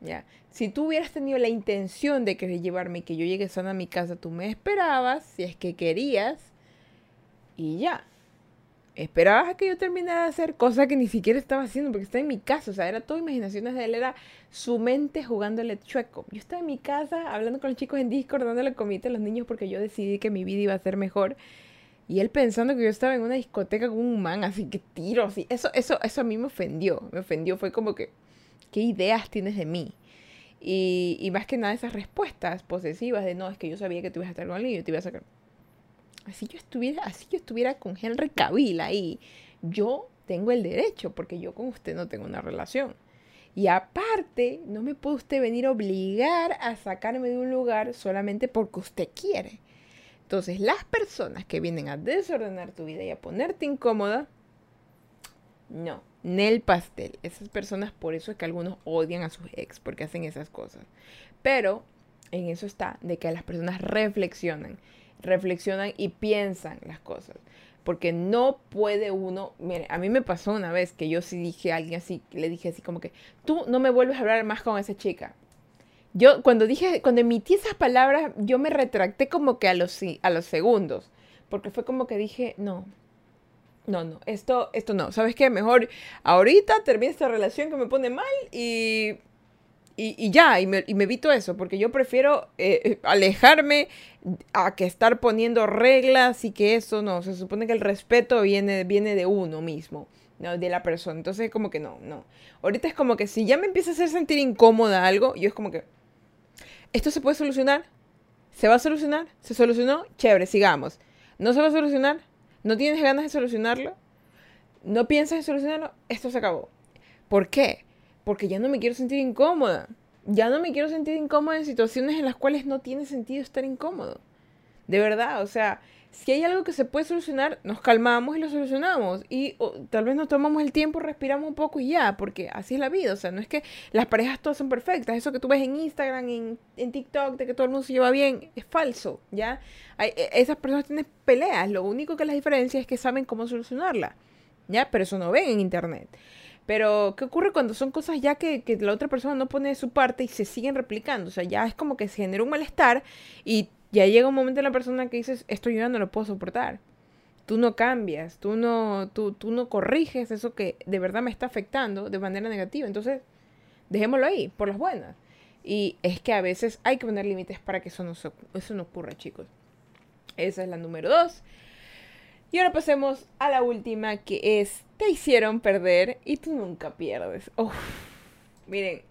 ¿Ya? Si tú hubieras tenido la intención de querer llevarme y que yo llegue sana a mi casa, tú me esperabas, si es que querías, y ya. Esperabas a que yo terminara de hacer cosas que ni siquiera estaba haciendo, porque estaba en mi casa, o sea, era todo imaginaciones de él, era su mente jugándole chueco. Yo estaba en mi casa hablando con los chicos en Discord, dándole comida a los niños porque yo decidí que mi vida iba a ser mejor. Y él pensando que yo estaba en una discoteca con un man, así que tiro, así. Eso, eso, eso a mí me ofendió. Me ofendió. Fue como que, ¿Qué ideas tienes de mí? Y, más que nada esas respuestas posesivas de no, es que yo sabía que tú ibas a estar con alguien y yo te iba a sacar. Así yo estuviera, así yo estuviera con Henry Cavill ahí. Yo tengo el derecho, porque yo con usted no tengo una relación. Y aparte, no me puede usted venir a obligar a sacarme de un lugar solamente porque usted quiere. Entonces, las personas que vienen a desordenar tu vida y a ponerte incómoda, no, Nel pastel. Esas personas, por eso es que algunos odian a sus ex, porque hacen esas cosas. Pero en eso está, de que las personas reflexionan, reflexionan y piensan las cosas. Porque no puede uno, mire, a mí me pasó una vez que yo sí dije a alguien así, le dije así como que, tú no me vuelves a hablar más con esa chica. Yo cuando dije, cuando emití esas palabras, yo me retracté como que a los, a los segundos. Porque fue como que dije, no, no, no, esto, esto no. ¿Sabes qué? Mejor ahorita termina esta relación que me pone mal y, y, ya, y me, y me, evito eso, porque yo prefiero eh, eh, alejarme a que estar poniendo reglas y que eso no. Se supone que el respeto viene, viene de uno mismo, no de la persona. Entonces, como que no, no. Ahorita es como que si ya me empieza a hacer sentir incómoda algo, yo es como que, ¿esto se puede solucionar? ¿Se va a solucionar? ¿Se solucionó? Chévere, sigamos. ¿No se va a solucionar? No tienes ganas de solucionarlo, no piensas en solucionarlo, esto se acabó. ¿Por qué? Porque ya no me quiero sentir incómoda. Ya no me quiero sentir incómoda en situaciones en las cuales no tiene sentido estar incómodo. De verdad, o sea, si hay algo que se puede solucionar, nos calmamos y lo solucionamos. Y tal vez nos tomamos el tiempo, respiramos un poco y ya, porque así es la vida. O sea, no es que las parejas todas son perfectas. Eso que tú ves en Instagram, en, en TikTok, de que todo el mundo se lleva bien, es falso, ¿ya? E, esas personas tienen peleas. Lo único que las diferencia es que saben cómo solucionarla, ¿ya? Pero eso no ven en Internet. Pero, ¿qué ocurre cuando son cosas ya que, que, la otra persona no pone de su parte y se siguen replicando? O sea, ya es como que se genera un malestar y ya llega un momento en la persona que dices, esto yo ya no lo puedo soportar. Tú no cambias, tú no, tú, tú no corriges eso que de verdad me está afectando de manera negativa. Entonces, dejémoslo ahí, por las buenas. Y es que a veces hay que poner límites para que eso no, eso no ocurra, chicos. Esa es la número dos. Y ahora pasemos a la última, que es, te hicieron perder y tú nunca pierdes. miren,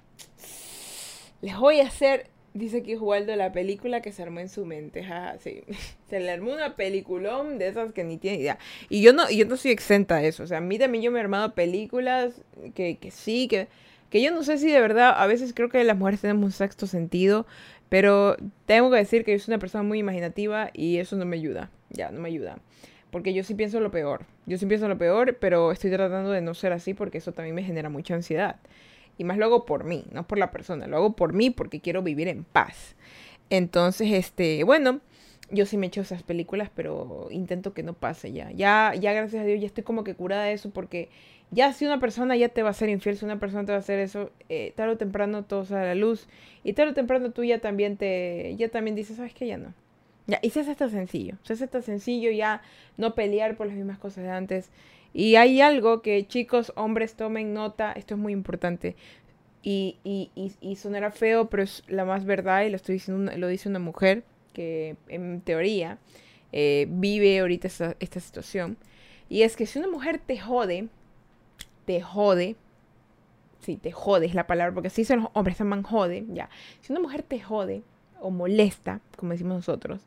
les voy a hacer Dice aquí de la película que se armó en su mente. sí. Se le armó una peliculón de esas que ni tiene idea. Y yo no, yo no soy exenta de eso. O sea, a mí también yo me he armado películas que, que sí, que, que yo no sé si de verdad, a veces creo que las mujeres tenemos un sexto sentido. Pero tengo que decir que yo soy una persona muy imaginativa y eso no me ayuda. Ya, no me ayuda. Porque yo sí pienso lo peor. Yo sí pienso lo peor, pero estoy tratando de no ser así porque eso también me genera mucha ansiedad. Y más lo hago por mí, no por la persona. Lo hago por mí porque quiero vivir en paz. Entonces, este, bueno, yo sí me echo esas películas, pero intento que no pase ya. Ya, ya gracias a Dios, ya estoy como que curada de eso porque ya si una persona ya te va a ser infiel, si una persona te va a hacer eso, eh, tarde o temprano todo sale a la luz. Y tarde o temprano tú ya también te, ya también dices, ¿sabes qué? Ya no. Ya, y se hace tan sencillo. Se hace tan sencillo ya no pelear por las mismas cosas de antes. Y hay algo que chicos, hombres, tomen nota, esto es muy importante. Y, y, y, sonará feo, pero es la más verdad y lo, estoy diciendo, lo dice una mujer que en teoría eh, vive ahorita esta, esta situación. Y es que si una mujer te jode, te jode, sí, te jode es la palabra, porque así son los hombres, llaman jode, ya. Si una mujer te jode o molesta, como decimos nosotros,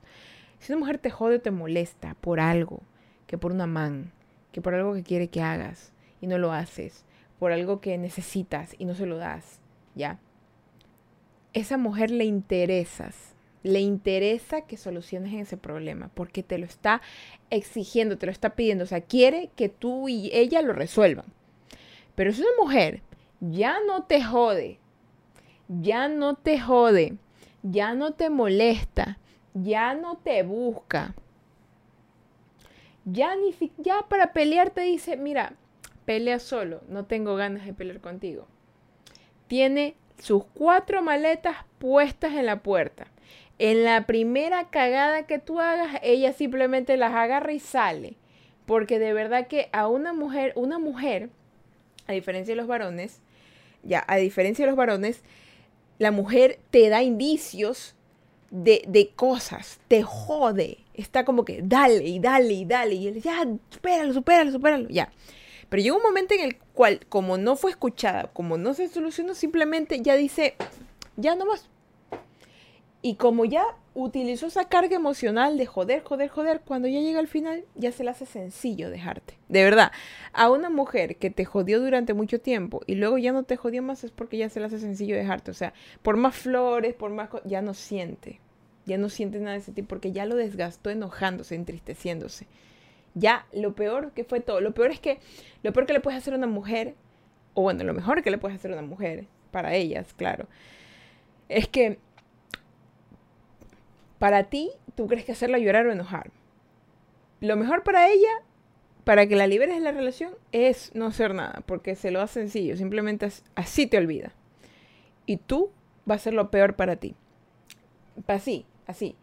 si una mujer te jode o te molesta por algo, que por una man, por algo que quiere que hagas y no lo haces, por algo que necesitas y no se lo das, ¿ya? Esa mujer le interesas, le interesa que soluciones ese problema porque te lo está exigiendo, te lo está pidiendo, o sea, quiere que tú y ella lo resuelvan. Pero si una mujer ya no te jode, ya no te jode, ya no te molesta, ya no te busca, ya, para pelear te dice, mira, pelea solo, no tengo ganas de pelear contigo. Tiene sus cuatro maletas puestas en la puerta. En la primera cagada que tú hagas, ella simplemente las agarra y sale. Porque de verdad que a una mujer, una mujer, a diferencia de los varones, ya, a diferencia de los varones, la mujer te da indicios de, de cosas, te jode, está como que dale y dale y dale. Y él, ya, supéralo, supéralo, supéralo, ya. Pero llega un momento en el cual, como no fue escuchada, como no se solucionó, simplemente ya dice, ya no más. Y como ya utilizó esa carga emocional de joder, joder, joder, cuando ya llega al final, ya se le hace sencillo dejarte. De verdad, a una mujer que te jodió durante mucho tiempo y luego ya no te jodió más es porque ya se le hace sencillo dejarte. O sea, por más flores, por más... ya no siente ya no siente nada de tipo porque ya lo desgastó enojándose, entristeciéndose. Ya lo peor que fue todo, lo peor es que lo peor que le puedes hacer a una mujer, o bueno, lo mejor que le puedes hacer a una mujer, para ellas, claro, es que para ti tú crees que hacerla llorar o enojar. Lo mejor para ella, para que la liberes de la relación, es no hacer nada, porque se lo hace sencillo, simplemente así te olvida. Y tú va a ser lo peor para ti. Así, así.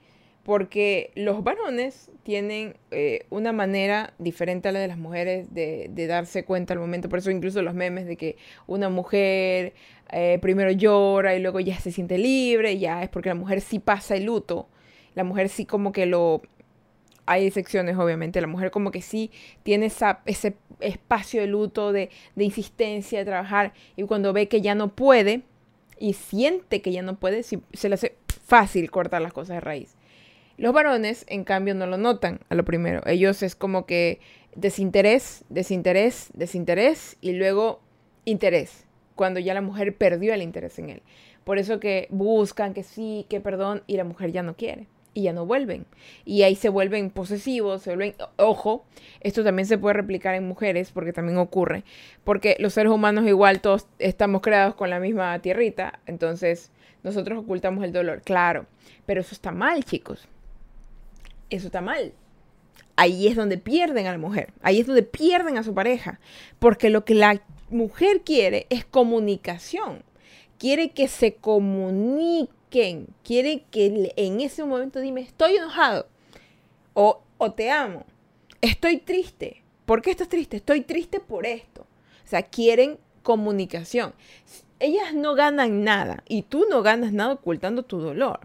Porque los varones tienen eh, una manera diferente a la de las mujeres de, darse cuenta al momento. Por eso incluso los memes de que una mujer eh, primero llora y luego ya se siente libre, ya es porque la mujer sí pasa el luto. La mujer sí como que lo... Hay excepciones, obviamente. La mujer como que sí tiene ese espacio de luto, de, de insistencia, de trabajar. Y cuando ve que ya no puede y siente que ya no puede, se le hace fácil cortar las cosas de raíz. Los varones, en cambio, no lo notan a lo primero. Ellos es como que desinterés, desinterés, desinterés y luego interés, cuando ya la mujer perdió el interés en él. Por eso que buscan que sí, que perdón, y la mujer ya no quiere. Y ya no vuelven. Y ahí se vuelven posesivos, se vuelven, ojo, esto también se puede replicar en mujeres porque también ocurre, porque los seres humanos igual todos estamos creados con la misma tierrita, entonces nosotros ocultamos el dolor, claro, pero eso está mal, chicos. Eso está mal. Ahí es donde pierden a la mujer, ahí es donde pierden a su pareja, porque lo que la mujer quiere es comunicación, quiere que se comunique quiere que en ese momento dime, estoy enojado o, o te amo, estoy triste. ¿Por qué estás triste? Estoy triste por esto. O sea, quieren comunicación. Ellas no ganan nada y tú no ganas nada ocultando tu dolor.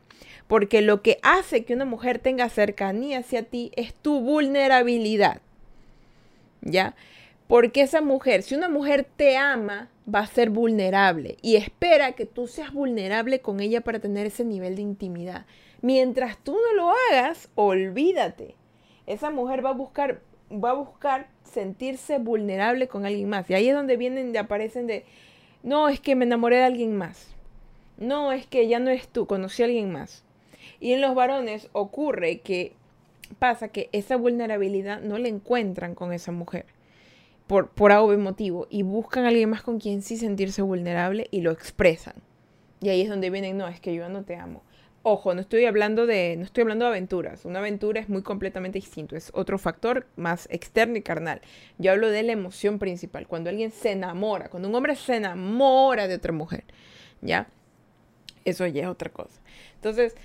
Porque lo que hace que una mujer tenga cercanía hacia ti es tu vulnerabilidad. ¿Ya? Porque esa mujer, si una mujer te ama, va a ser vulnerable y espera que tú seas vulnerable con ella para tener ese nivel de intimidad. Mientras tú no lo hagas, olvídate. Esa mujer va a buscar va a buscar sentirse vulnerable con alguien más. Y ahí es donde vienen y aparecen de, no, es que me enamoré de alguien más. No, es que ya no eres tú, conocí a alguien más. Y en los varones ocurre que pasa que esa vulnerabilidad no la encuentran con esa mujer por, por algo motivo y buscan a alguien más con quien sí sentirse vulnerable y lo expresan. Y ahí es donde vienen, no, es que yo no te amo. Ojo, no estoy hablando de, no estoy hablando de aventuras. Una aventura es muy completamente distinto, es otro factor más externo y carnal. Yo hablo de la emoción principal, cuando alguien se enamora, cuando un hombre se enamora de otra mujer, ¿ya? Eso ya es otra cosa. Entonces,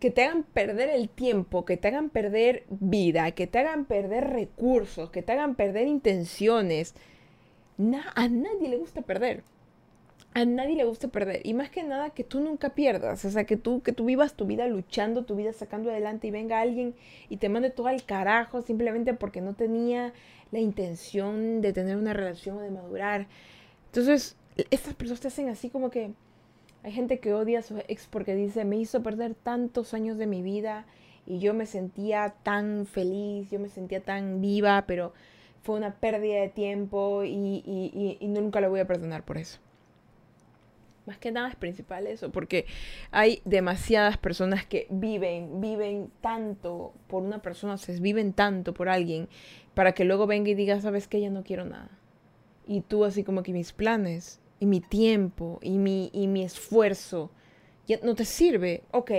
que te hagan perder el tiempo, que te hagan perder vida, que te hagan perder recursos, que te hagan perder intenciones. a nadie le gusta perder. A nadie le gusta perder. Y más que nada que tú nunca pierdas. O sea, que tú, que tú vivas tu vida luchando, tu vida sacando adelante y venga alguien y te mande todo al carajo simplemente porque no tenía la intención de tener una relación o de madurar. Entonces, estas personas te hacen así como que hay gente que odia a su ex porque dice, me hizo perder tantos años de mi vida y yo me sentía tan feliz, yo me sentía tan viva, pero fue una pérdida de tiempo y, nunca lo voy a perdonar por eso. Más que nada es principal eso, porque hay demasiadas personas que viven, viven tanto por una persona, se viven tanto por alguien, para que luego venga y diga, sabes que ya no quiero nada. Y tú así como que mis planes, y mi tiempo y mi, y mi esfuerzo ya no te sirve, ok,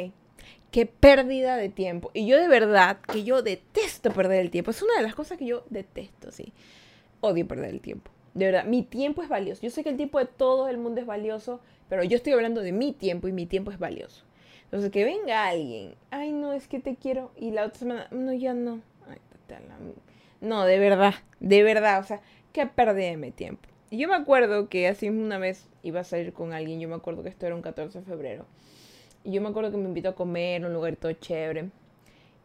qué pérdida de tiempo. Y yo de verdad que yo detesto perder el tiempo. Es una de las cosas que yo detesto, sí. Odio perder el tiempo. De verdad, mi tiempo es valioso. Yo sé que el tiempo de todo el mundo es valioso, pero yo estoy hablando de mi tiempo y mi tiempo es valioso. Entonces, que venga alguien, ay, no, es que te quiero, y la otra semana, no, ya no. no, de verdad, de verdad, o sea, qué pérdida de mi tiempo. Y yo me acuerdo que así una vez iba a salir con alguien, yo me acuerdo que esto era un 14 de febrero. Y yo me acuerdo que me invitó a comer en un lugar todo chévere.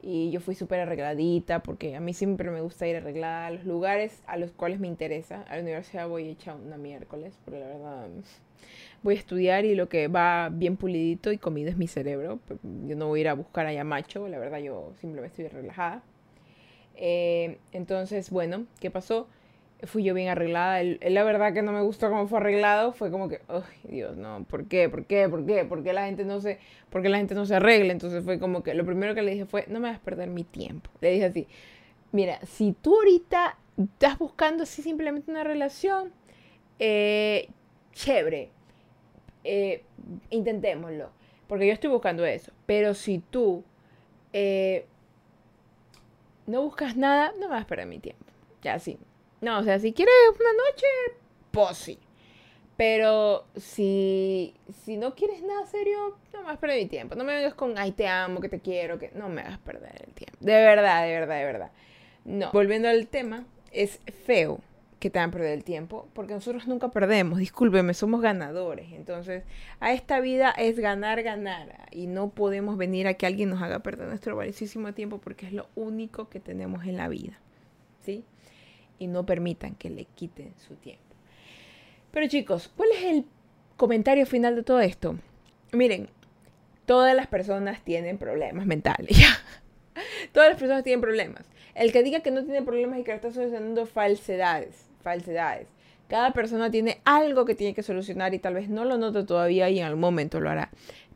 Y yo fui súper arregladita porque a mí siempre me gusta ir arreglada a los lugares a los cuales me interesa. A la universidad voy hecha una miércoles, porque la verdad voy a estudiar y lo que va bien pulidito y comido es mi cerebro. Yo no voy a ir a buscar allá macho, la verdad yo simplemente estoy relajada. Eh, entonces, bueno, ¿qué pasó? Fui yo bien arreglada. la verdad que no me gustó cómo fue arreglado. Fue como que, ay, Dios, no, ¿por qué? ¿Por qué? ¿Por qué? ¿Por qué la gente no se, por la gente no se arregla? Entonces fue como que lo primero que le dije fue, no me vas a perder mi tiempo. Le dije así, mira, si tú ahorita estás buscando así simplemente una relación, eh, chévere, eh, intentémoslo. Porque yo estoy buscando eso. Pero si tú eh, no buscas nada, no me vas a perder mi tiempo. Ya, sí. No, o sea, si quieres una noche, pues sí. Pero si, si no quieres nada serio, no me vas a perder mi tiempo. No me vengas con, ay, te amo, que te quiero, que no me hagas perder el tiempo. De verdad, de verdad, de verdad. No. Volviendo al tema, es feo que te hagan perder el tiempo, porque nosotros nunca perdemos, discúlpeme, somos ganadores. Entonces, a esta vida es ganar, ganar. Y no podemos venir a que alguien nos haga perder nuestro valiosísimo tiempo, porque es lo único que tenemos en la vida. ¿Sí? Y no permitan que le quiten su tiempo. Pero chicos, ¿cuál es el comentario final de todo esto? Miren, todas las personas tienen problemas mentales. todas las personas tienen problemas. El que diga que no tiene problemas y que está solucionando falsedades, falsedades. Cada persona tiene algo que tiene que solucionar y tal vez no lo note todavía y en algún momento lo hará.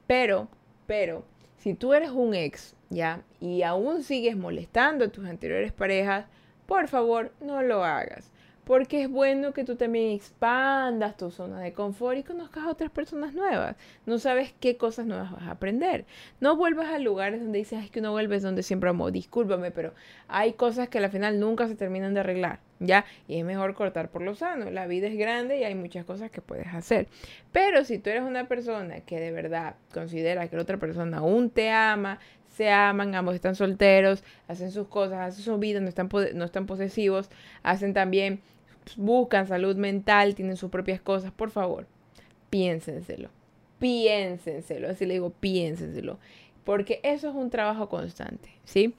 Pero, pero, Si tú eres un ex, ¿ya? Y aún sigues molestando a tus anteriores parejas, por favor, no lo hagas porque es bueno que tú también expandas tu zona de confort y conozcas a otras personas nuevas. No sabes qué cosas nuevas vas a aprender. No vuelvas a lugares donde dices, es que uno vuelve donde siempre amo, discúlpame, pero hay cosas que al final nunca se terminan de arreglar, ¿ya? Y es mejor cortar por lo sano. La vida es grande y hay muchas cosas que puedes hacer. Pero si tú eres una persona que de verdad considera que la otra persona aún te ama, se aman, ambos están solteros, hacen sus cosas, hacen su vida, no están, no están posesivos, hacen también buscan salud mental, tienen sus propias cosas, por favor, piénsenselo. Piénsenselo, así le digo, piénsenselo. Porque eso es un trabajo constante, ¿sí?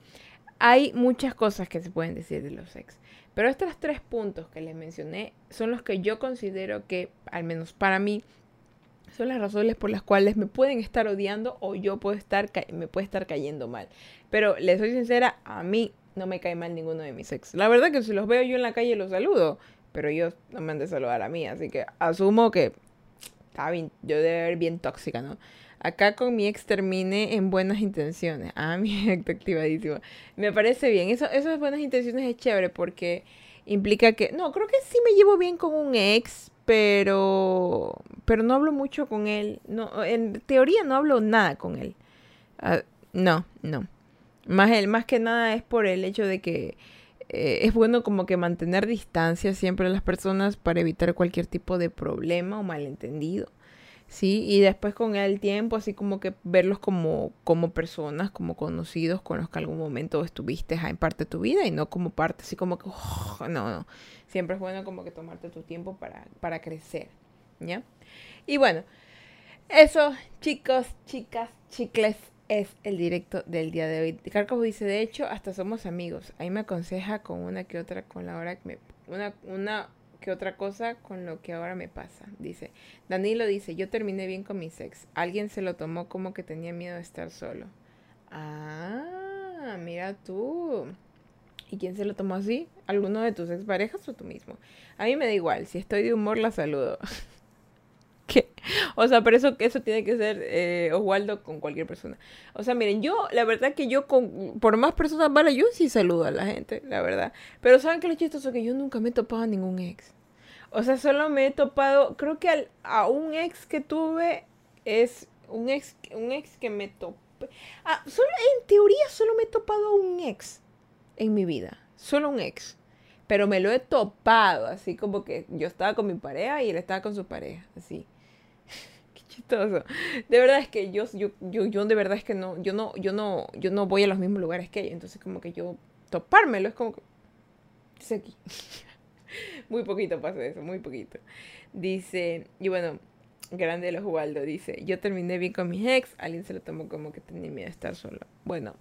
Hay muchas cosas que se pueden decir de los ex. Pero estos tres puntos que les mencioné son los que yo considero que, al menos para mí, son las razones por las cuales me pueden estar odiando o yo puedo estar me puede estar cayendo mal. Pero les soy sincera, a mí no me cae mal ninguno de mis ex. La verdad que si los veo yo en la calle los saludo, pero ellos no me han de saludar a mí, así que asumo que está bien, yo debe ver bien tóxica, ¿no? Acá con mi ex terminé en buenas intenciones. Ah, mi ex activadísimo. Me parece bien. Eso, esas buenas intenciones es chévere porque implica que. No, creo que sí me llevo bien con un ex, pero. Pero no hablo mucho con él. No, en teoría no hablo nada con él. Ah, no, no. Más, más que nada es por el hecho de que eh, es bueno como que mantener distancia siempre a las personas para evitar cualquier tipo de problema o malentendido. Sí, y después con el tiempo, así como que verlos como, como personas, como conocidos con los que algún momento estuviste en parte de tu vida y no como parte, así como que, oh, no, no. Siempre es bueno como que tomarte tu tiempo para, para crecer, ¿ya? Y bueno, eso, chicos, chicas, chicles, es el directo del día de hoy. Carcos dice, de hecho, hasta somos amigos. Ahí me aconseja con una que otra, con la hora que me... Una, una que otra cosa con lo que ahora me pasa. Dice, Danilo dice, yo terminé bien con mi ex. Alguien se lo tomó como que tenía miedo de estar solo. Ah, mira tú. ¿Y quién se lo tomó así? ¿Alguno de tus exparejas o tú mismo? A mí me da igual. Si estoy de humor, la saludo. O sea, pero eso, eso tiene que ser eh, Oswaldo con cualquier persona. O sea, miren, yo, la verdad que yo, con, por más personas malas, yo sí saludo a la gente, la verdad. Pero ¿saben que lo chistoso? Que yo nunca me he topado a ningún ex. O sea, solo me he topado, creo que al, a un ex que tuve es un ex, un ex que me topé. Ah, solo, en teoría solo me he topado a un ex en mi vida. Solo un ex. Pero me lo he topado, así como que yo estaba con mi pareja y él estaba con su pareja, así chistoso. De verdad es que yo, yo, yo, yo de verdad es que no, yo no, yo no, yo no voy a los mismos lugares que ella. Entonces como que yo topármelo es como que es aquí. muy poquito pasa eso, muy poquito. Dice, y bueno, grande los Waldo dice, yo terminé bien con mis ex, alguien se lo tomó como que tenía miedo de estar solo. Bueno,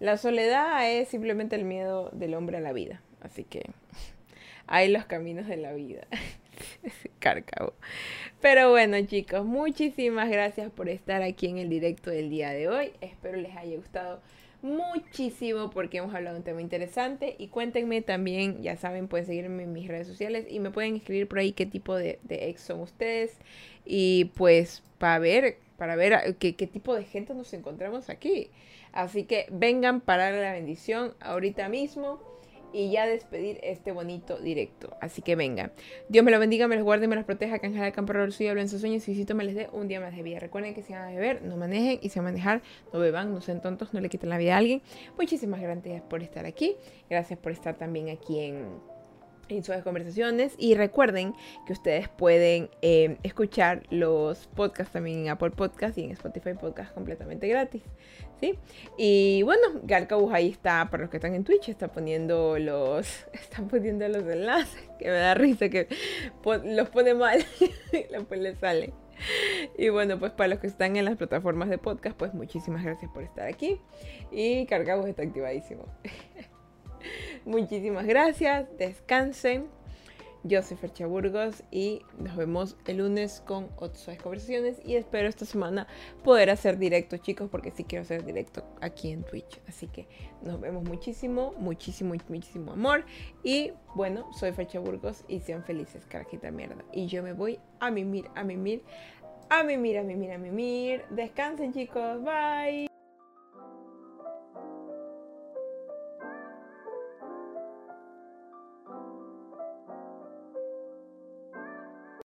la soledad es simplemente el miedo del hombre a la vida. Así que hay los caminos de la vida. Cárcavo. Pero bueno, chicos, muchísimas gracias por estar aquí en el directo del día de hoy. Espero les haya gustado muchísimo porque hemos hablado de un tema interesante y cuéntenme también, ya saben, pueden seguirme en mis redes sociales y me pueden escribir por ahí qué tipo de, ex son ustedes y pues para ver, para ver qué, qué tipo de gente nos encontramos aquí. Así que vengan para la bendición ahorita mismo y ya despedir este bonito directo. Así que venga. Dios me lo bendiga, me los guarde, me los proteja, que el campo suyo, hablen sus sueños y me les dé un día más de vida. Recuerden que si van a beber, no manejen y si van a manejar, no beban, no sean tontos, no le quiten la vida a alguien. Muchísimas gracias por estar aquí. Gracias por estar también aquí en en sus conversaciones y recuerden que ustedes pueden eh, escuchar los podcasts también en Apple Podcast y en Spotify Podcast completamente gratis. Y bueno, Galcabus ahí está, para los que están en Twitch, está poniendo los, están poniendo los enlaces, que me da risa que los pone mal, después le sale. Y bueno, pues para los que están en las plataformas de podcast, pues muchísimas gracias por estar aquí. Y Cargabus está activadísimo. muchísimas gracias, descansen. Yo soy Fercha Burgos y nos vemos el lunes con otras conversaciones y espero esta semana poder hacer directo chicos porque sí quiero hacer directo aquí en Twitch. Así que nos vemos muchísimo, muchísimo, muchísimo amor y bueno, soy Fercha Burgos y sean felices, carajita mierda. Y yo me voy a mimir, a mimir, a mimir, a mimir, a mimir. Descansen chicos, bye.